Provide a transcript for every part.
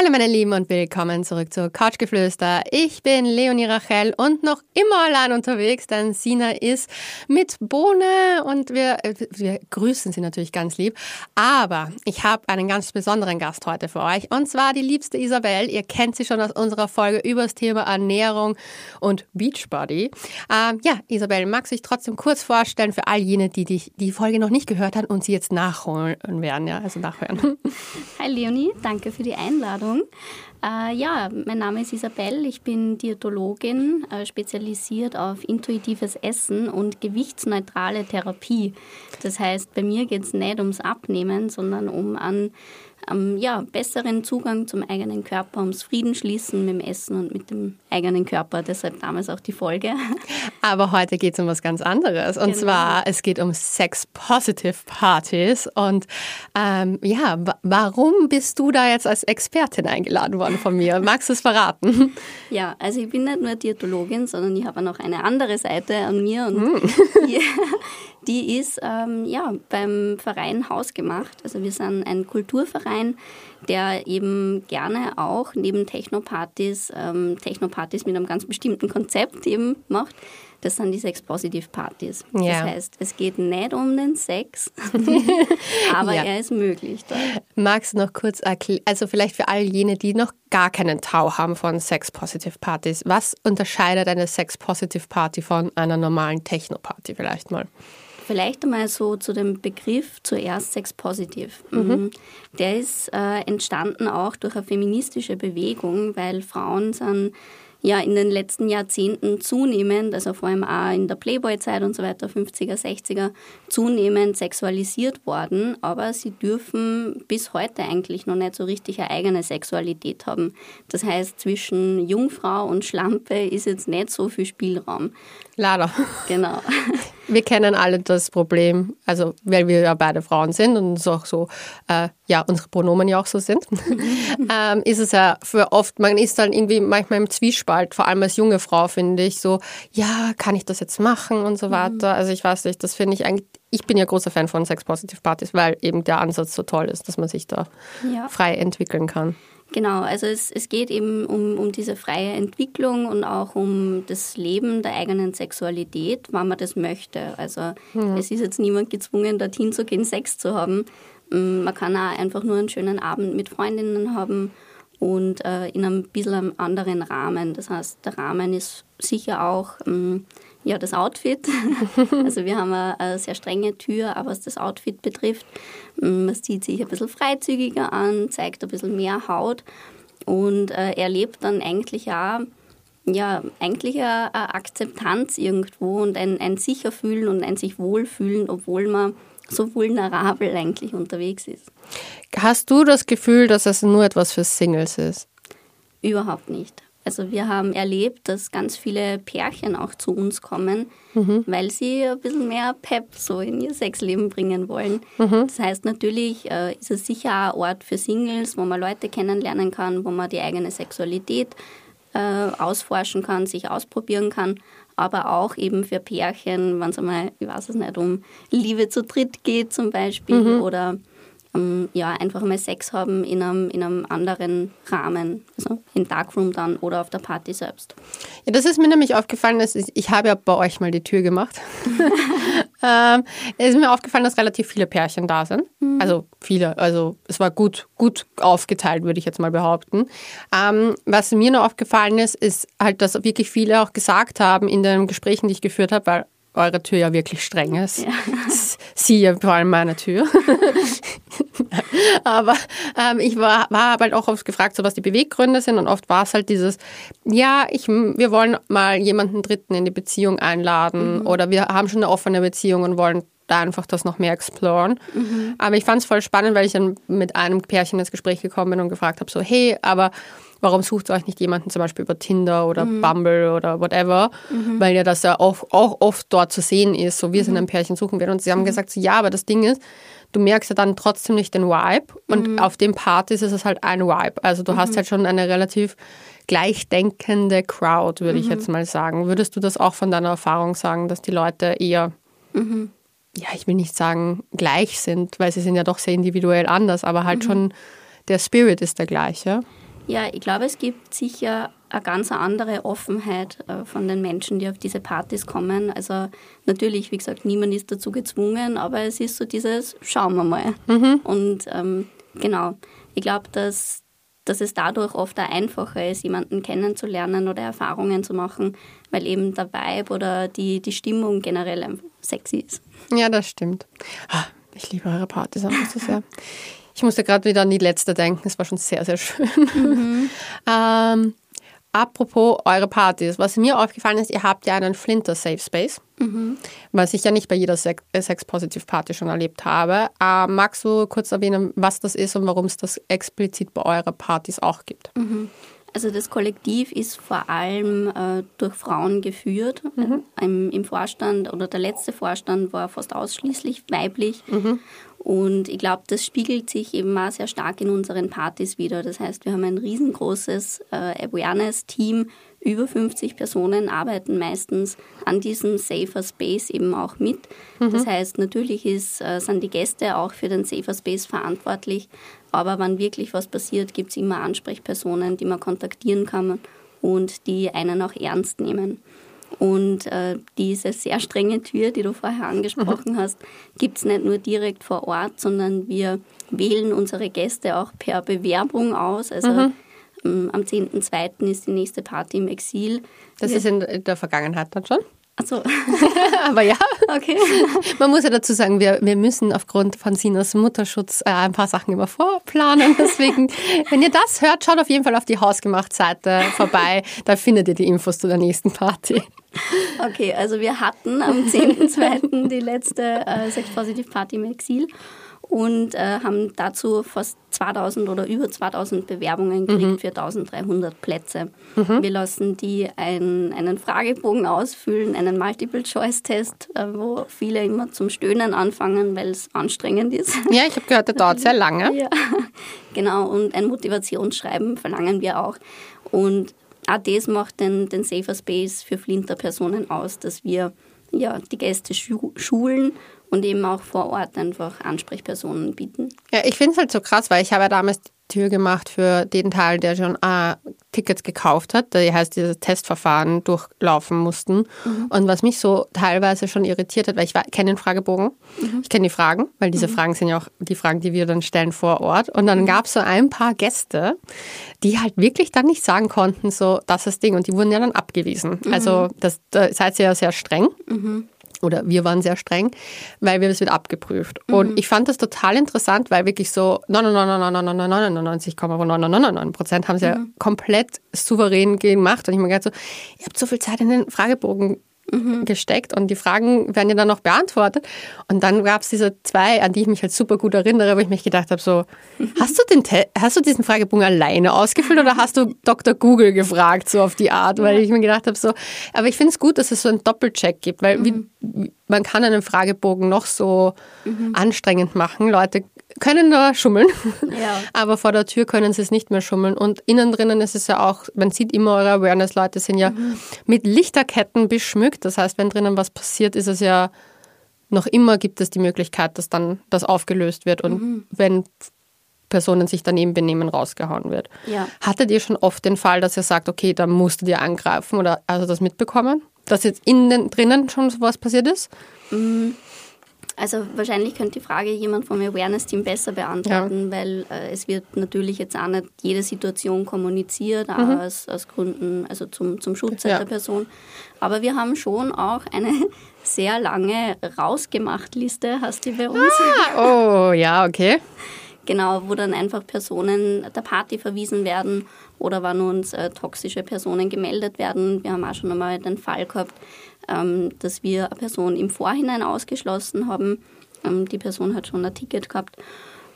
Hallo meine Lieben und willkommen zurück zu Couchgeflüster. Ich bin Leonie Rachel und noch immer allein unterwegs, denn Sina ist mit Bohne und wir, wir grüßen sie natürlich ganz lieb. Aber ich habe einen ganz besonderen Gast heute für euch und zwar die liebste Isabel. Ihr kennt sie schon aus unserer Folge über das Thema Ernährung und Beachbody. Ähm, ja, Isabel, mag sich trotzdem kurz vorstellen für all jene, die die, die Folge noch nicht gehört haben und sie jetzt nachholen werden, ja, also nachhören. Hi Leonie, danke für die Einladung. Einladung. Äh, ja, mein Name ist Isabel, ich bin Diätologin, äh, spezialisiert auf intuitives Essen und gewichtsneutrale Therapie. Das heißt, bei mir geht es nicht ums Abnehmen, sondern um an ähm, ja, besseren Zugang zum eigenen Körper, ums Frieden schließen mit dem Essen und mit dem eigenen Körper. Deshalb damals auch die Folge. Aber heute geht es um was ganz anderes. Und genau. zwar, es geht um Sex-Positive-Partys. Und ähm, ja, warum bist du da jetzt als Expertin eingeladen worden von mir? Magst du es verraten? Ja, also ich bin nicht nur Diätologin, sondern ich habe noch eine andere Seite an mir. Und hm. die, die ist ähm, ja, beim Verein Hausgemacht. Also wir sind ein Kulturverein, der eben gerne auch neben Technopartys, ähm, Technopartys mit einem ganz bestimmten Konzept eben macht. Das sind die Sex-Positive-Partys. Ja. Das heißt, es geht nicht um den Sex, aber ja. er ist möglich. Dort. Magst du noch kurz erklären, also vielleicht für all jene, die noch gar keinen Tau haben von Sex-Positive-Partys, was unterscheidet eine Sex-Positive-Party von einer normalen Techno-Party vielleicht mal? Vielleicht einmal so zu dem Begriff zuerst Sex Positive. Mhm. mhm. Der ist äh, entstanden auch durch eine feministische Bewegung, weil Frauen sind ja in den letzten Jahrzehnten zunehmend, also vor allem auch in der Playboy-Zeit und so weiter, 50er, 60er, zunehmend sexualisiert worden, aber sie dürfen bis heute eigentlich noch nicht so richtig eine eigene Sexualität haben. Das heißt, zwischen Jungfrau und Schlampe ist jetzt nicht so viel Spielraum. Leider. Genau. Wir kennen alle das Problem, also weil wir ja beide Frauen sind und es auch so, äh, ja, unsere Pronomen ja auch so sind, ähm, ist es ja für oft, man ist dann irgendwie manchmal im Zwiespalt, vor allem als junge Frau finde ich so, ja, kann ich das jetzt machen und so mhm. weiter. Also ich weiß nicht, das finde ich eigentlich, ich bin ja großer Fan von Sex-Positive-Partys, weil eben der Ansatz so toll ist, dass man sich da ja. frei entwickeln kann. Genau, also es, es geht eben um, um diese freie Entwicklung und auch um das Leben der eigenen Sexualität, wann man das möchte. Also mhm. es ist jetzt niemand gezwungen, dorthin zu gehen, Sex zu haben. Mm, man kann auch einfach nur einen schönen Abend mit Freundinnen haben und äh, in einem bisschen anderen Rahmen. Das heißt, der Rahmen ist sicher auch ähm, ja, das Outfit. also wir haben eine, sehr strenge Tür, auch was das Outfit betrifft. Mm, man sieht sich ein bisschen freizügiger an, zeigt ein bisschen mehr Haut und äh, erlebt dann eigentlich auch ja, eigentlich eine, eine Akzeptanz irgendwo und ein, ein Sicherfühlen und ein sich wohlfühlen, obwohl man so vulnerabel eigentlich unterwegs ist. Hast du das Gefühl, dass es nur etwas für Singles ist? Überhaupt nicht. Also wir haben erlebt, dass ganz viele Pärchen auch zu uns kommen, mhm. weil sie ein bisschen mehr Pep so in ihr Sexleben bringen wollen. Mhm. Das heißt, natürlich äh, ist es sicher ein Ort für Singles, wo man Leute kennenlernen kann, wo man die eigene Sexualität äh, ausforschen kann, sich ausprobieren kann, aber auch eben für Pärchen, wenn es einmal, ich weiß es nicht, um Liebe zu dritt geht zum Beispiel mhm. oder ähm, ja, einfach mal Sex haben in einem, in einem anderen Rahmen, also im Darkroom dann oder auf der Party selbst. Ja, das ist mir nämlich aufgefallen, dass ich, habe ja bei euch mal die Tür gemacht. ähm, es ist mir aufgefallen, dass relativ viele Pärchen da sind. Mhm. Also viele, also es war gut, gut aufgeteilt, würde ich jetzt mal behaupten. Ähm, was mir noch aufgefallen ist, ist halt, dass wirklich viele auch gesagt haben in den Gesprächen, die ich geführt habe, weil eure Tür ja wirklich streng ist. Ja. Sie ja vor allem meine Tür. aber ähm, ich war, war halt auch oft gefragt, so was die Beweggründe sind und oft war es halt dieses, ja, ich, wir wollen mal jemanden Dritten in die Beziehung einladen mhm. oder wir haben schon eine offene Beziehung und wollen da einfach das noch mehr exploren. Mhm. Aber ich fand es voll spannend, weil ich dann mit einem Pärchen ins Gespräch gekommen bin und gefragt habe, so, hey, aber warum sucht ihr euch nicht jemanden zum Beispiel über Tinder oder mhm. Bumble oder whatever, mhm. weil ja das ja auch, auch oft dort zu sehen ist, so wir sind mhm. ein Pärchen suchen wir. Und sie haben mhm. gesagt, so, ja, aber das Ding ist, du merkst ja dann trotzdem nicht den Vibe und mhm. auf dem Partys ist es halt ein Vibe. Also du hast halt schon eine relativ gleichdenkende Crowd, würde ich jetzt mal sagen. Würdest du das auch von deiner Erfahrung sagen, dass die Leute eher ja, ich will nicht sagen gleich sind, weil sie sind ja doch sehr individuell anders, aber halt mhm. schon der Spirit ist der gleiche. Ja, ich glaube, es gibt sicher eine ganz andere Offenheit äh, von den Menschen, die auf diese Partys kommen. Also natürlich, wie gesagt, niemand ist dazu gezwungen, aber es ist so dieses, schauen wir mal. Mhm. Und ähm, genau, ich glaube, dass, dass es dadurch oft auch einfacher ist, jemanden kennenzulernen oder Erfahrungen zu machen, weil eben der Vibe oder die, die Stimmung generell sexy ist. Ja, das stimmt. Ah, ich liebe eure Partys einfach so sehr. Ich musste gerade wieder an die letzte denken. Es war schon sehr, sehr schön. Mhm. ähm, Apropos eure Partys, was mir aufgefallen ist, ihr habt ja einen Flinter Safe Space, mhm. was ich ja nicht bei jeder äh, Sex-Positive-Party schon erlebt habe. Äh, magst du kurz erwähnen, was das ist und warum es das explizit bei euren Partys auch gibt? Mhm. Also das Kollektiv ist vor allem äh, durch Frauen geführt. Mhm. Im, Im, Vorstand oder der letzte Vorstand war fast ausschließlich weiblich. Und ich glaube, das spiegelt sich eben auch sehr stark in unseren Partys wieder. Das heißt, wir haben ein riesengroßes äh, Awareness-Team. Über 50 Personen arbeiten meistens an diesem Safer Space eben auch mit. Mhm. Das heißt, natürlich ist, äh, sind die Gäste auch für den Safer Space verantwortlich. Aber wenn wirklich was passiert, gibt es immer Ansprechpersonen, die man kontaktieren kann und die einen auch ernst nehmen. Und äh, diese sehr strenge Tür, die du vorher angesprochen hast, gibt es nicht nur direkt vor Ort, sondern wir wählen unsere Gäste auch per Bewerbung aus. Also mhm. ähm, am 10.2. ist die nächste Party im Exil. Das ist in der Vergangenheit dann schon? Achso. Aber ja. Okay. Man muss ja dazu sagen, wir, wir müssen aufgrund von Sinas Mutterschutz äh, ein paar Sachen immer vorplanen. Deswegen, wenn ihr das hört, schaut auf jeden Fall auf die Hausgemacht-Seite vorbei. Da findet ihr die Infos zu der nächsten Party. Okay, also wir hatten am 10.2. die letzte äh, Sex Positive Party im Exil und äh, haben dazu fast 2000 oder über 2000 Bewerbungen gekriegt mhm. für 1300 Plätze. Mhm. Wir lassen die ein, einen Fragebogen ausfüllen, einen Multiple-Choice-Test, äh, wo viele immer zum Stöhnen anfangen, weil es anstrengend ist. Ja, ich habe gehört, der dauert sehr lange. Ja, genau. Und ein Motivationsschreiben verlangen wir auch. Und auch das macht den, den Safer Space für Flinter-Personen aus, dass wir ja, die Gäste schulen und eben auch vor Ort einfach Ansprechpersonen bieten. Ja, ich finde es halt so krass, weil ich habe ja damals Tür gemacht für den Teil, der schon äh, Tickets gekauft hat, das heißt, dieses Testverfahren durchlaufen mussten. Mhm. Und was mich so teilweise schon irritiert hat, weil ich kenne den Fragebogen, mhm. ich kenne die Fragen, weil diese mhm. Fragen sind ja auch die Fragen, die wir dann stellen vor Ort. Und dann mhm. gab es so ein paar Gäste, die halt wirklich dann nicht sagen konnten, so, das ist das Ding. Und die wurden ja dann abgewiesen. Mhm. Also das, da seid ihr ja sehr streng. Oder wir waren sehr streng, weil wir das wieder abgeprüft. Mhm. Und ich fand das total interessant, weil wirklich so 99,99 Prozent haben sie ja komplett souverän gemacht. Und ich mir gedacht so, ihr habt so viel Zeit in den Fragebogen mhm. gesteckt und die Fragen werden ja dann noch beantwortet. Und dann gab es diese zwei, an die ich mich halt super gut erinnere, wo ich mich gedacht habe, so, hast du, den hast du diesen Fragebogen alleine ausgefüllt oder hast du Dr. Google gefragt, so auf die Art? Weil ich mir gedacht habe, so, aber ich finde es gut, dass es so einen Doppelcheck gibt, weil mhm. wie, man kann einen Fragebogen noch so mhm. anstrengend machen. Leute können da schummeln, ja. aber vor der Tür können sie es nicht mehr schummeln. Und innen drinnen ist es ja auch, man sieht immer, eure Awareness-Leute sind ja mhm. mit Lichterketten beschmückt. Das heißt, wenn drinnen was passiert, ist es ja noch immer gibt es die Möglichkeit, dass dann das aufgelöst wird und mhm. wenn Personen sich daneben benehmen, rausgehauen wird. Ja. Hattet ihr schon oft den Fall, dass ihr sagt, okay, da musstet ihr angreifen oder also das mitbekommen? Dass jetzt innen drinnen schon sowas passiert ist? Mhm. Also wahrscheinlich könnte die Frage jemand vom Awareness-Team besser beantworten, ja. weil äh, es wird natürlich jetzt auch nicht jede Situation kommuniziert, auch mhm. aus, aus Gründen, also zum, zum Schutz ja. der Person. Aber wir haben schon auch eine sehr lange rausgemacht Liste, hast du bei uns. Ah, oh, ja, okay. Genau, wo dann einfach Personen der Party verwiesen werden oder wann uns äh, toxische Personen gemeldet werden. Wir haben auch schon einmal den Fall gehabt, ähm, dass wir eine Person im Vorhinein ausgeschlossen haben. Ähm, die Person hat schon ein Ticket gehabt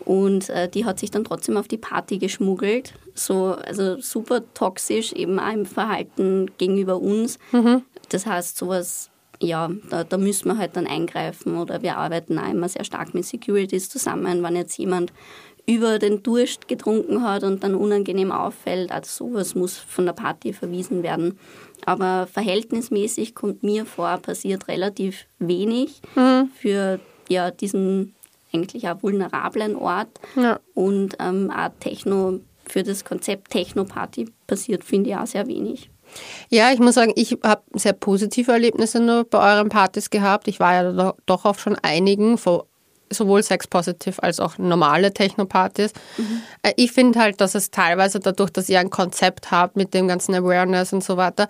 und äh, die hat sich dann trotzdem auf die Party geschmuggelt. So, also super toxisch, eben auch im Verhalten gegenüber uns. Mhm. Das heißt, sowas, ja, da, da müssen wir halt dann eingreifen oder wir arbeiten auch immer sehr stark mit Securities zusammen, wenn jetzt jemand über den Durst getrunken hat und dann unangenehm auffällt. Also sowas muss von der Party verwiesen werden. Aber verhältnismäßig kommt mir vor, passiert relativ wenig mhm. für ja, diesen eigentlich auch vulnerablen Ort. Ja. Und ähm, auch Techno für das Konzept Techno-Party passiert, finde ich auch sehr wenig. Ja, ich muss sagen, ich habe sehr positive Erlebnisse nur bei euren Partys gehabt. Ich war ja doch auf schon einigen, sowohl Sex-Positive als auch normale Techno-Partys. Mhm. Ich finde halt, dass es teilweise dadurch, dass ihr ein Konzept habt mit dem ganzen Awareness und so weiter,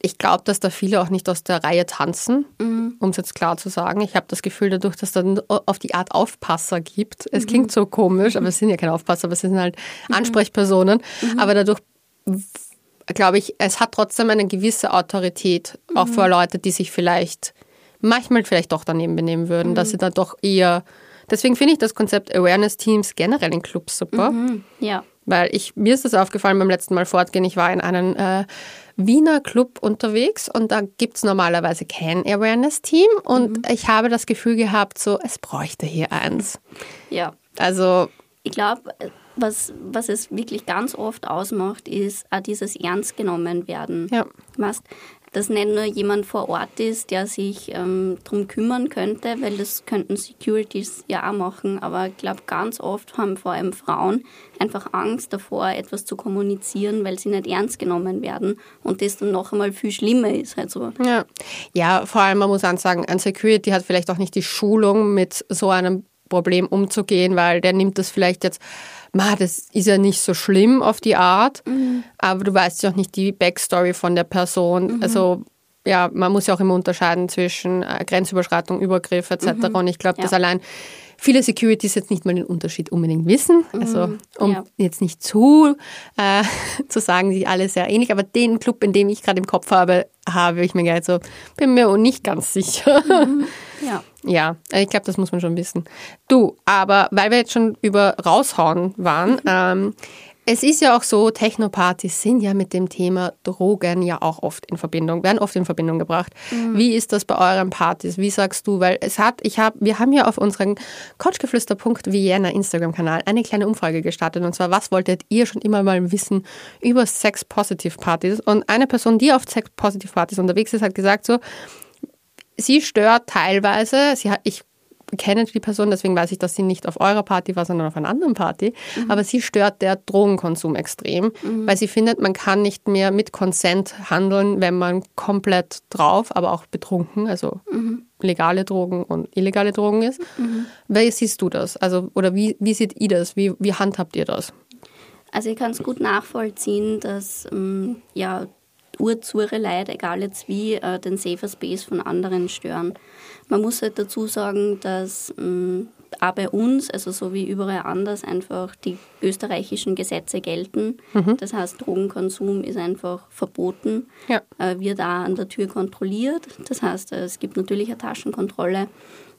ich glaube, dass da viele auch nicht aus der Reihe tanzen, mhm. um es jetzt klar zu sagen. Ich habe das Gefühl, dadurch, dass es dann auf die Art Aufpasser gibt. Es mhm. klingt so komisch, aber es sind ja keine Aufpasser, aber es sind halt mhm. Ansprechpersonen. Mhm. Aber dadurch glaube ich, es hat trotzdem eine gewisse Autorität, auch für Leute, die sich vielleicht manchmal vielleicht doch daneben benehmen würden, mhm. dass sie dann doch eher. Deswegen finde ich das Konzept Awareness-Teams generell in Clubs super. Mhm. Ja. Weil ich, mir ist das aufgefallen beim letzten Mal fortgehen. Ich war in einem äh, Wiener Club unterwegs und da gibt es normalerweise kein Awareness-Team und mhm. ich habe das Gefühl gehabt, so, es bräuchte hier eins. Ja. Also. Ich glaube, was, was es wirklich ganz oft ausmacht, ist auch dieses Ernst genommen werden. Ja. Weißt, dass nicht nur jemand vor Ort ist, der sich ähm, darum kümmern könnte, weil das könnten Securities ja auch machen, aber ich glaube, ganz oft haben vor allem Frauen einfach Angst davor, etwas zu kommunizieren, weil sie nicht ernst genommen werden und das dann noch einmal viel schlimmer ist. Halt so. ja. ja, vor allem, man muss sagen, ein Security hat vielleicht auch nicht die Schulung, mit so einem Problem umzugehen, weil der nimmt das vielleicht jetzt ma, das ist ja nicht so schlimm auf die Art, mhm. aber du weißt ja auch nicht die Backstory von der Person. Mhm. Also ja, man muss ja auch immer unterscheiden zwischen äh, Grenzüberschreitung, Übergriff etc. Mhm. Und ich glaube, ja. dass allein viele Securities jetzt nicht mal den Unterschied unbedingt wissen. Also mhm. um ja. jetzt nicht zu äh, zu sagen, die alle sehr ähnlich, aber den Club, in dem ich gerade im Kopf habe, habe ich mir gedacht, so bin mir nicht ganz sicher. Mhm. Ja. Ja, ich glaube, das muss man schon wissen. Du, aber weil wir jetzt schon über raushauen waren, ähm, es ist ja auch so, Technopartys sind ja mit dem Thema Drogen ja auch oft in Verbindung, werden oft in Verbindung gebracht. Mhm. Wie ist das bei euren Partys? Wie sagst du? Weil es hat, ich habe, wir haben ja auf unserem Couchgeflüster.vienna Instagram-Kanal eine kleine Umfrage gestartet und zwar, was wolltet ihr schon immer mal wissen über Sex-Positive-Partys? Und eine Person, die auf Sex-Positive-Partys unterwegs ist, hat gesagt so, sie stört teilweise, sie hat, ich kenne die Person, deswegen weiß ich, dass sie nicht auf eurer Party war, sondern auf einer anderen Party. Mhm. Aber sie stört der Drogenkonsum extrem, mhm. weil sie findet, man kann nicht mehr mit Consent handeln, wenn man komplett drauf, aber auch betrunken, also mhm. legale Drogen und illegale Drogen ist. Mhm. Wie siehst du das? Also, oder wie, wie seht ihr das? Wie, wie handhabt ihr das? Also ich kann es gut nachvollziehen, dass ähm, ja Urzure Leute, egal jetzt wie, äh, den Safer Space von anderen stören. Man muss halt dazu sagen, dass ähm, auch bei uns, also so wie überall anders, einfach die österreichischen Gesetze gelten. Mhm. Das heißt, Drogenkonsum ist einfach verboten, ja. äh, wird da an der Tür kontrolliert. Das heißt, es gibt natürlich eine Taschenkontrolle.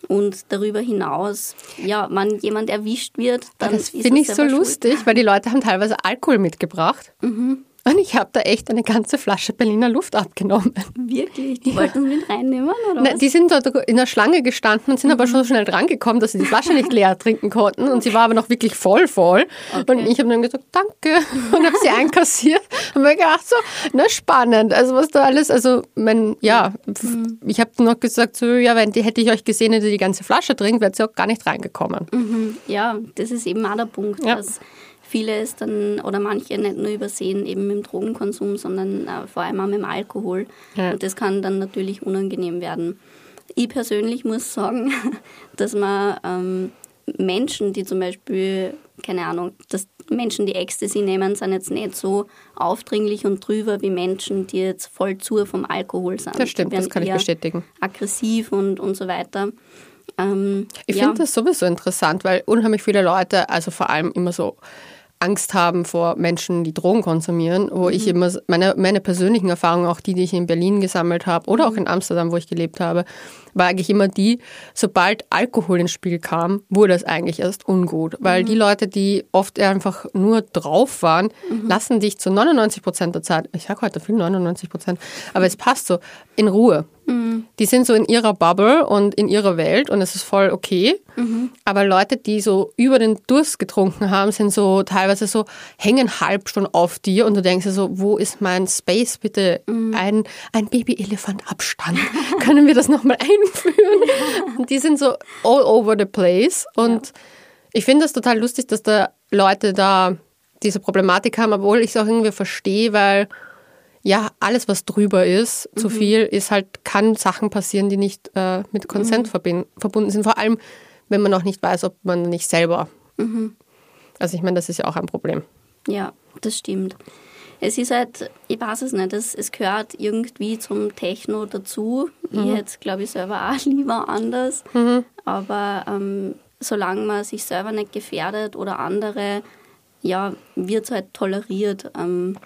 Und darüber hinaus, ja, wenn jemand erwischt wird, dann. Das finde ich so lustig, weil die Leute haben teilweise Alkohol mitgebracht. Mhm. Und ich habe da echt eine ganze Flasche Berliner Luft abgenommen. Wirklich? Die wollten ja. mit reinnehmen? Oder Nein, die sind dort in der Schlange gestanden und sind mhm. aber schon so schnell drangekommen, dass sie die Flasche nicht leer trinken konnten. Und sie war aber noch wirklich voll voll. Okay. Und ich habe dann gesagt, danke. Und habe sie einkassiert. Und mir gedacht, so, na spannend. Also was da alles, also mein, ja, mhm. ich habe noch gesagt, so, ja, wenn die hätte ich euch gesehen, hätte die ganze Flasche trinkt, wäre sie auch gar nicht reingekommen. Mhm. Ja, das ist eben auch der Punkt, ja. dass viele es dann oder manche nicht nur übersehen eben mit dem Drogenkonsum, sondern äh, vor allem auch mit dem Alkohol. Ja. Und das kann dann natürlich unangenehm werden. Ich persönlich muss sagen, dass man ähm, Menschen, die zum Beispiel, keine Ahnung, dass Menschen, die Ecstasy nehmen, sind jetzt nicht so aufdringlich und drüber wie Menschen, die jetzt voll zu vom Alkohol sind. Das stimmt, das kann ich bestätigen. Aggressiv und, und so weiter. Ähm, ich ja. finde das sowieso interessant, weil unheimlich viele Leute, also vor allem immer so Angst haben vor Menschen, die Drogen konsumieren, wo mhm. ich immer meine, meine persönlichen Erfahrungen, auch die, die ich in Berlin gesammelt habe oder auch in Amsterdam, wo ich gelebt habe, war eigentlich immer die, sobald Alkohol ins Spiel kam, wurde es eigentlich erst ungut. Weil mhm. die Leute, die oft einfach nur drauf waren, mhm. lassen dich zu 99 Prozent der Zeit, ich sage heute viel 99 Prozent, aber es passt so, in Ruhe. Mhm. Die sind so in ihrer Bubble und in ihrer Welt und es ist voll okay. Mhm. Aber Leute, die so über den Durst getrunken haben, sind so teilweise so, hängen halb schon auf dir und du denkst dir so, wo ist mein Space? Bitte mhm. ein, ein Baby-Elefant-Abstand. Können wir das nochmal einführen? und die sind so all over the place und ja. ich finde es total lustig, dass da Leute da diese Problematik haben, obwohl ich es auch irgendwie verstehe, weil ja, alles, was drüber ist, mhm. zu viel, ist halt, kann Sachen passieren, die nicht äh, mit Konsent mhm. verbunden sind. Vor allem, wenn man auch nicht weiß, ob man nicht selber. Mhm. Also ich meine, das ist ja auch ein Problem. Ja, das stimmt. Es ist halt, ich weiß es nicht, es, es gehört irgendwie zum Techno dazu. Mhm. Ich hätte glaube ich, selber auch lieber anders. Mhm. Aber ähm, solange man sich selber nicht gefährdet oder andere, ja, wird es halt toleriert. Ähm,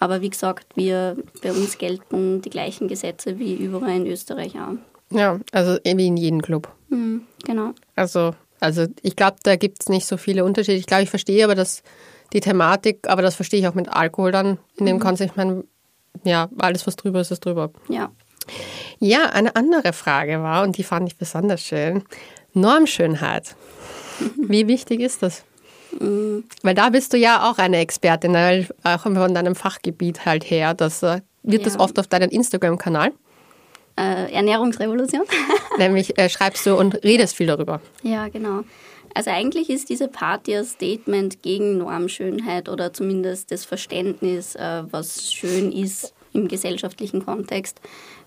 aber wie gesagt, wir, bei uns gelten die gleichen Gesetze wie überall in Österreich auch. Ja, also wie in jedem Club. Mhm, genau. Also, also ich glaube, da gibt es nicht so viele Unterschiede. Ich glaube, ich verstehe aber das, die Thematik, aber das verstehe ich auch mit Alkohol dann in dem mhm. Kontext. Ich meine, ja, alles, was drüber ist, ist drüber. Ja. Ja, eine andere Frage war, und die fand ich besonders schön, Normschönheit. Wie wichtig ist das? Mhm. Weil da bist du ja auch eine Expertin, auch von deinem Fachgebiet halt her. Das, äh, wird ja. das oft auf deinem Instagram-Kanal? Äh, Ernährungsrevolution. Nämlich äh, schreibst du und redest viel darüber. Ja, genau. Also eigentlich ist diese Party ein Statement gegen Normschönheit oder zumindest das Verständnis, äh, was schön ist im gesellschaftlichen Kontext.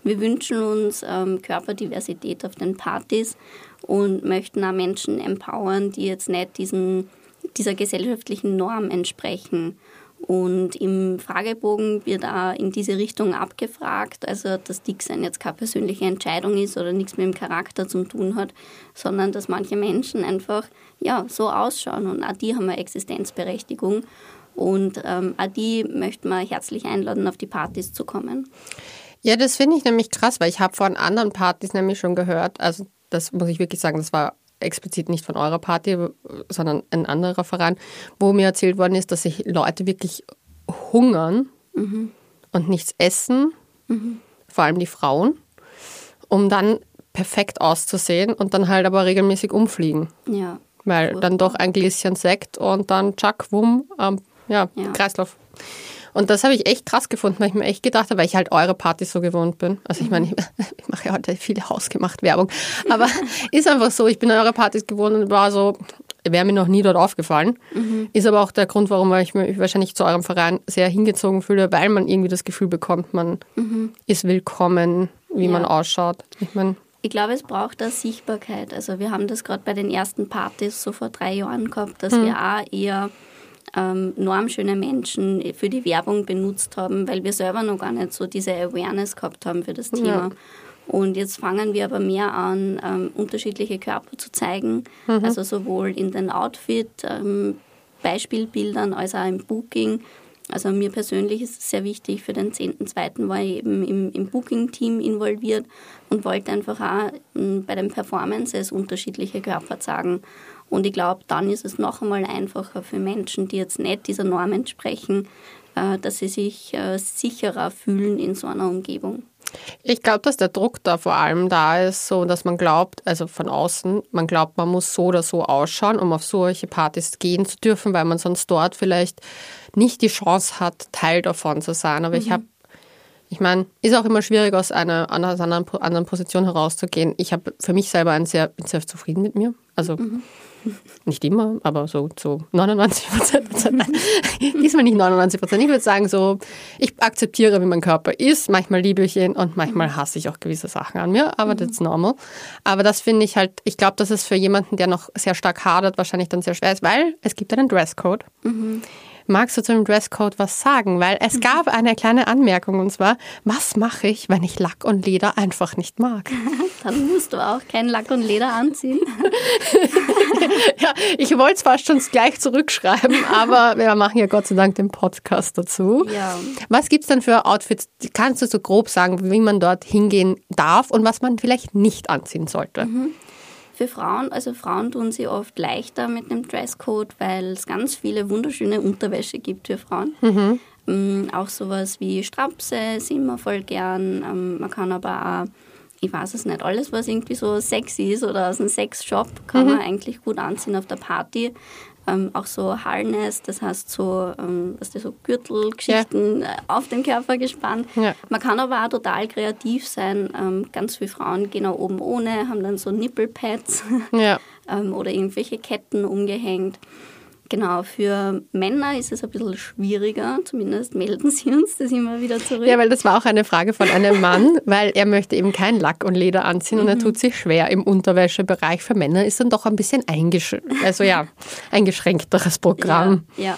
Wir wünschen uns ähm, Körperdiversität auf den Partys und möchten auch Menschen empowern, die jetzt nicht diesen, dieser gesellschaftlichen Norm entsprechen. Und im Fragebogen wird auch in diese Richtung abgefragt, also dass Dicksein jetzt keine persönliche Entscheidung ist oder nichts mit dem Charakter zu tun hat, sondern dass manche Menschen einfach ja, so ausschauen und auch die haben eine Existenzberechtigung. Und ähm, auch die möchten wir herzlich einladen, auf die Partys zu kommen. Ja, das finde ich nämlich krass, weil ich habe von anderen Partys nämlich schon gehört, also das muss ich wirklich sagen, das war explizit nicht von eurer Party, sondern ein anderer Verein, wo mir erzählt worden ist, dass sich Leute wirklich hungern mhm. und nichts essen, mhm. vor allem die Frauen, um dann perfekt auszusehen und dann halt aber regelmäßig umfliegen. Ja. Weil dann doch ein Gläschen Sekt und dann tschack, wumm, ähm, ja, ja, Kreislauf. Und das habe ich echt krass gefunden, weil ich mir echt gedacht habe, weil ich halt eure Partys so gewohnt bin. Also ich meine, ich, ich mache ja heute viel hausgemacht Werbung, aber ist einfach so, ich bin an eure Partys gewohnt und war so, wäre mir noch nie dort aufgefallen. Mhm. Ist aber auch der Grund, warum ich mich wahrscheinlich zu eurem Verein sehr hingezogen fühle, weil man irgendwie das Gefühl bekommt, man mhm. ist willkommen, wie ja. man ausschaut. Ich meine, ich glaube, es braucht da Sichtbarkeit. Also wir haben das gerade bei den ersten Partys so vor drei Jahren gehabt, dass mhm. wir auch eher ähm, normschöne Menschen für die Werbung benutzt haben, weil wir selber noch gar nicht so diese Awareness gehabt haben für das Thema. Ja. Und jetzt fangen wir aber mehr an, ähm, unterschiedliche Körper zu zeigen, mhm. also sowohl in den Outfit, ähm, Beispielbildern als auch im Booking. Also mir persönlich ist es sehr wichtig, für den 10.2. war ich eben im, im Booking-Team involviert und wollte einfach auch ähm, bei den Performances unterschiedliche Körper zeigen. Und ich glaube, dann ist es noch einmal einfacher für Menschen, die jetzt nicht dieser Norm entsprechen, äh, dass sie sich äh, sicherer fühlen in so einer Umgebung. Ich glaube, dass der Druck da vor allem da ist, so dass man glaubt, also von außen, man glaubt, man muss so oder so ausschauen, um auf solche Partys gehen zu dürfen, weil man sonst dort vielleicht nicht die Chance hat, Teil davon zu sein. Aber mhm. ich habe ich meine, ist auch immer schwierig, aus einer, aus einer anderen Position herauszugehen. Ich habe für mich selber ein sehr, bin sehr zufrieden mit mir. Also mhm. Nicht immer, aber so zu 99 Prozent. Diesmal nicht 99 Prozent. Ich würde sagen, so, ich akzeptiere, wie mein Körper ist. Manchmal liebe ich ihn und manchmal hasse ich auch gewisse Sachen an mir, aber mhm. that's normal. Aber das finde ich halt, ich glaube, dass es für jemanden, der noch sehr stark hadert, wahrscheinlich dann sehr schwer ist, weil es gibt einen Dresscode. Mhm. Magst du zu dem Dresscode was sagen? Weil es gab eine kleine Anmerkung und zwar, was mache ich, wenn ich Lack und Leder einfach nicht mag? Dann musst du auch kein Lack und Leder anziehen. ja, ich wollte es fast schon gleich zurückschreiben, aber wir machen ja Gott sei Dank den Podcast dazu. Ja. Was gibt es denn für Outfits? Kannst du so grob sagen, wie man dort hingehen darf und was man vielleicht nicht anziehen sollte? Mhm. Für Frauen, also Frauen tun sie oft leichter mit dem Dresscode, weil es ganz viele wunderschöne Unterwäsche gibt für Frauen. Mhm. Ähm, auch sowas wie Strapse sehen wir voll gern. Ähm, man kann aber auch, ich weiß es nicht, alles, was irgendwie so sexy ist oder aus einem Sexshop, kann mhm. man eigentlich gut anziehen auf der Party ähm, auch so Harness, das heißt so, ähm, was so Gürtelgeschichten ja. Äh, auf den Körper gespannt. Ja. Man kann aber auch total kreativ sein. Ähm, ganz viele Frauen gehen auch oben ohne, haben dann so Nippelpads ja. ähm, oder irgendwelche Ketten umgehängt. Genau, für Männer ist es ein bisschen schwieriger, zumindest melden sie uns das immer wieder zurück. Ja, weil das war auch eine Frage von einem Mann, weil er möchte eben kein Lack und Leder anziehen und er tut sich schwer im Unterwäschebereich. Für Männer ist dann doch ein bisschen eingeschränkt, also ja, eingeschränkteres Programm. Ja, ja.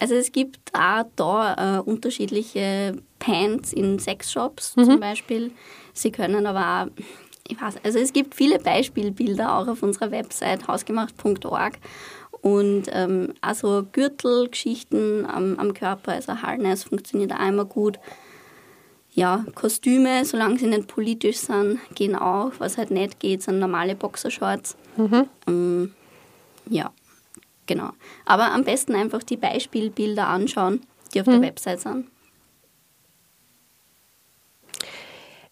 Also es gibt auch da äh, unterschiedliche Pants in Sexshops Mhm. zum Beispiel. Sie können aber auch, ich weiß, also es gibt viele Beispielbilder auch auf unserer Website hausgemacht.org und ähm, also Gürtelgeschichten am, am Körper, also Harness funktioniert auch immer gut. Ja, Kostüme, solange sie nicht politisch sind, gehen auch. Was halt nicht geht, sind normale Boxershorts. Ähm, ja, genau. Aber am besten einfach die Beispielbilder anschauen, die auf der Website sind.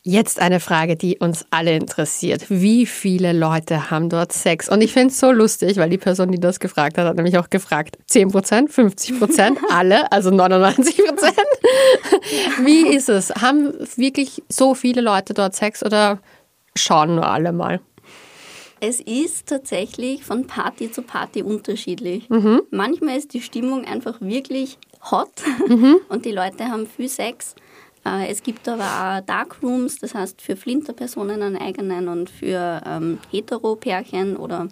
Jetzt eine Frage, die uns alle interessiert. Wie viele Leute haben dort Sex? Und ich finde es so lustig, weil die Person, die das gefragt hat, hat nämlich auch gefragt, 10 Prozent, 50 Prozent, alle, also 99 Prozent. Wie ist es? Haben wirklich so viele Leute dort Sex oder schauen nur alle mal? Es ist tatsächlich von Party zu Party unterschiedlich. Manchmal ist die Stimmung einfach wirklich hot und die Leute haben viel Sex. Äh, Es gibt aber auch Darkrooms, das heißt für Flinterpersonen einen eigenen und für ähm, Hetero-Pärchen oder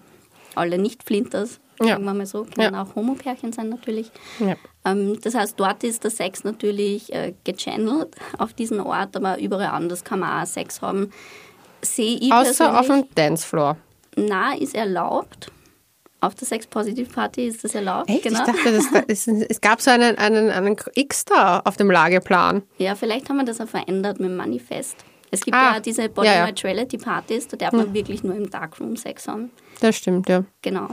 alle Nicht-Flinters, Ja. sagen wir mal so, können Ja. auch Homo-Pärchen sein natürlich. Ja. Ähm, das heißt, dort ist der Sex natürlich äh, gechannelt auf diesen Ort, aber überall anders kann man auch Sex haben. Sehe ich Außer auf dem Dancefloor. na, ist erlaubt. Auf der Sex Positive Party ist das erlaubt. Echt? Genau. Ich dachte, das, das, es gab so einen, einen, einen X da auf dem Lageplan. Ja, vielleicht haben wir das auch verändert mit dem Manifest. Es gibt Ah, ja diese Body ja, ja. Neutrality Partys, da darf man wirklich nur im Darkroom Sex haben. Das stimmt, ja. Genau.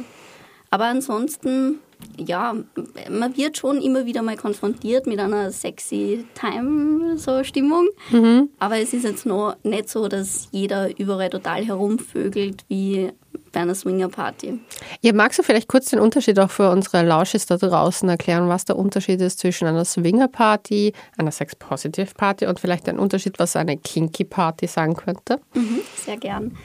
Aber ansonsten, ja, man wird schon immer wieder mal konfrontiert mit einer sexy Time so Stimmung. Mhm. Aber es ist jetzt noch nicht so, dass jeder überall total herumvögelt wie bei einer Swinger-Party. Ja, magst du vielleicht kurz den Unterschied auch für unsere Lauschis da draußen erklären, was der Unterschied ist zwischen einer Swinger-Party, einer Sex-Positive-Party und vielleicht ein Unterschied, was eine Kinky-Party sein könnte? Mhm, sehr gern.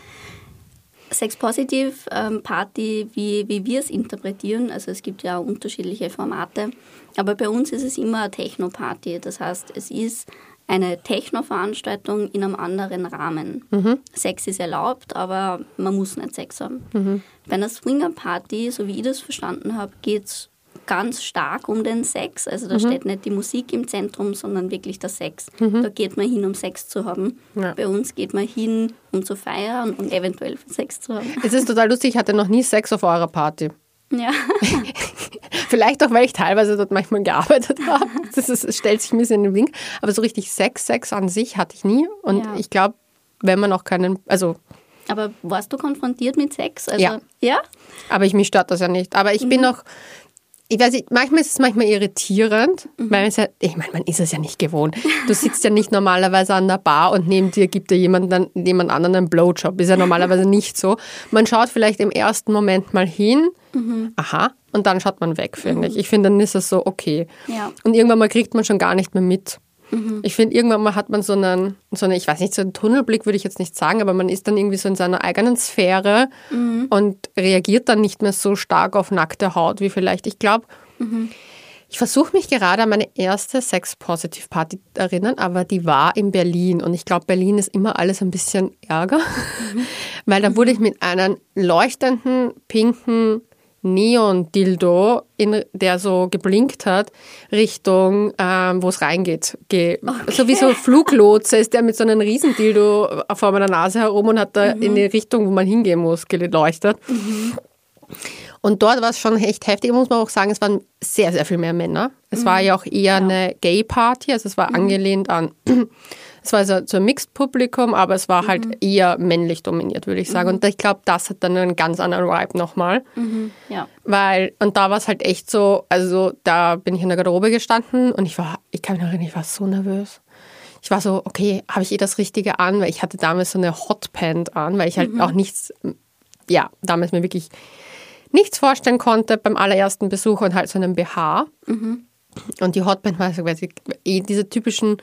Sex-Positive ähm, Party, wie, wie wir es interpretieren, also es gibt ja unterschiedliche Formate, aber bei uns ist es immer eine Techno-Party. Das heißt, es ist eine Techno-Veranstaltung in einem anderen Rahmen. Sex ist erlaubt, aber man muss nicht Sex haben. Bei einer Swinger-Party, so wie ich das verstanden habe, geht es ganz stark um den Sex. Also da steht nicht die Musik im Zentrum, sondern wirklich der Sex. Da geht man hin, um Sex zu haben. Ja. Bei uns geht man hin, um zu feiern und eventuell Sex zu haben. Es ist total lustig, ich hatte noch nie Sex auf eurer Party. Ja, Vielleicht auch, weil ich teilweise dort manchmal gearbeitet habe. Das ist, es stellt sich ein bisschen in den Wink. Aber so richtig Sex, Sex an sich hatte ich nie. Und Ja. ich glaube, wenn man auch keinen, also, aber warst du konfrontiert mit Sex? Also, Ja. Ja? aber ich, mich stört das ja nicht. Aber ich bin noch, ich weiß nicht, manchmal ist es manchmal irritierend, weil es ja, ich meine, man ist es ja nicht gewohnt. Du sitzt ja nicht normalerweise an der Bar und neben dir gibt dir jemand, dann, jemand anderen einen Blowjob. Ist ja normalerweise nicht so. Man schaut vielleicht im ersten Moment mal hin, aha, und dann schaut man weg, finde ich. Ich finde, dann ist es so, okay. Ja. Und irgendwann mal kriegt man schon gar nicht mehr mit. Ich finde, irgendwann mal hat man so einen, so eine, ich weiß nicht, so einen Tunnelblick würde ich jetzt nicht sagen, aber man ist dann irgendwie so in seiner eigenen Sphäre und reagiert dann nicht mehr so stark auf nackte Haut wie vielleicht. Ich glaube, ich versuche mich gerade an meine erste Sex-Positive-Party erinnern, aber die war in Berlin. Und ich glaube, Berlin ist immer alles ein bisschen Ärger, weil da wurde ich mit einem leuchtenden, pinken Neon-Dildo, in, der so geblinkt hat, Richtung, ähm, wo es reingeht. Ge So wie so Fluglotse ist der mit so einem riesen Dildo vor meiner Nase herum und hat da in die Richtung, wo man hingehen muss, geleuchtet. Und dort war es schon echt heftig, muss man auch sagen, es waren sehr, sehr viel mehr Männer. Es war ja auch eher eine Gay-Party, also es war angelehnt an, es war so, so ein Mixed-Publikum, aber es war halt eher männlich dominiert, würde ich sagen. Und ich glaube, das hat dann einen ganz anderen Vibe nochmal. Ja. Weil, und da war es halt echt so, also da bin ich in der Garderobe gestanden und ich war, ich kann mich noch erinnern, ich war so nervös. Ich war so, okay, habe ich eh das Richtige an? Weil ich hatte damals so eine Hotpant an, weil ich halt auch nichts, ja, damals mir wirklich nichts vorstellen konnte beim allerersten Besuch und halt so einen BH. Und die Hotpant war so quasi eh diese typischen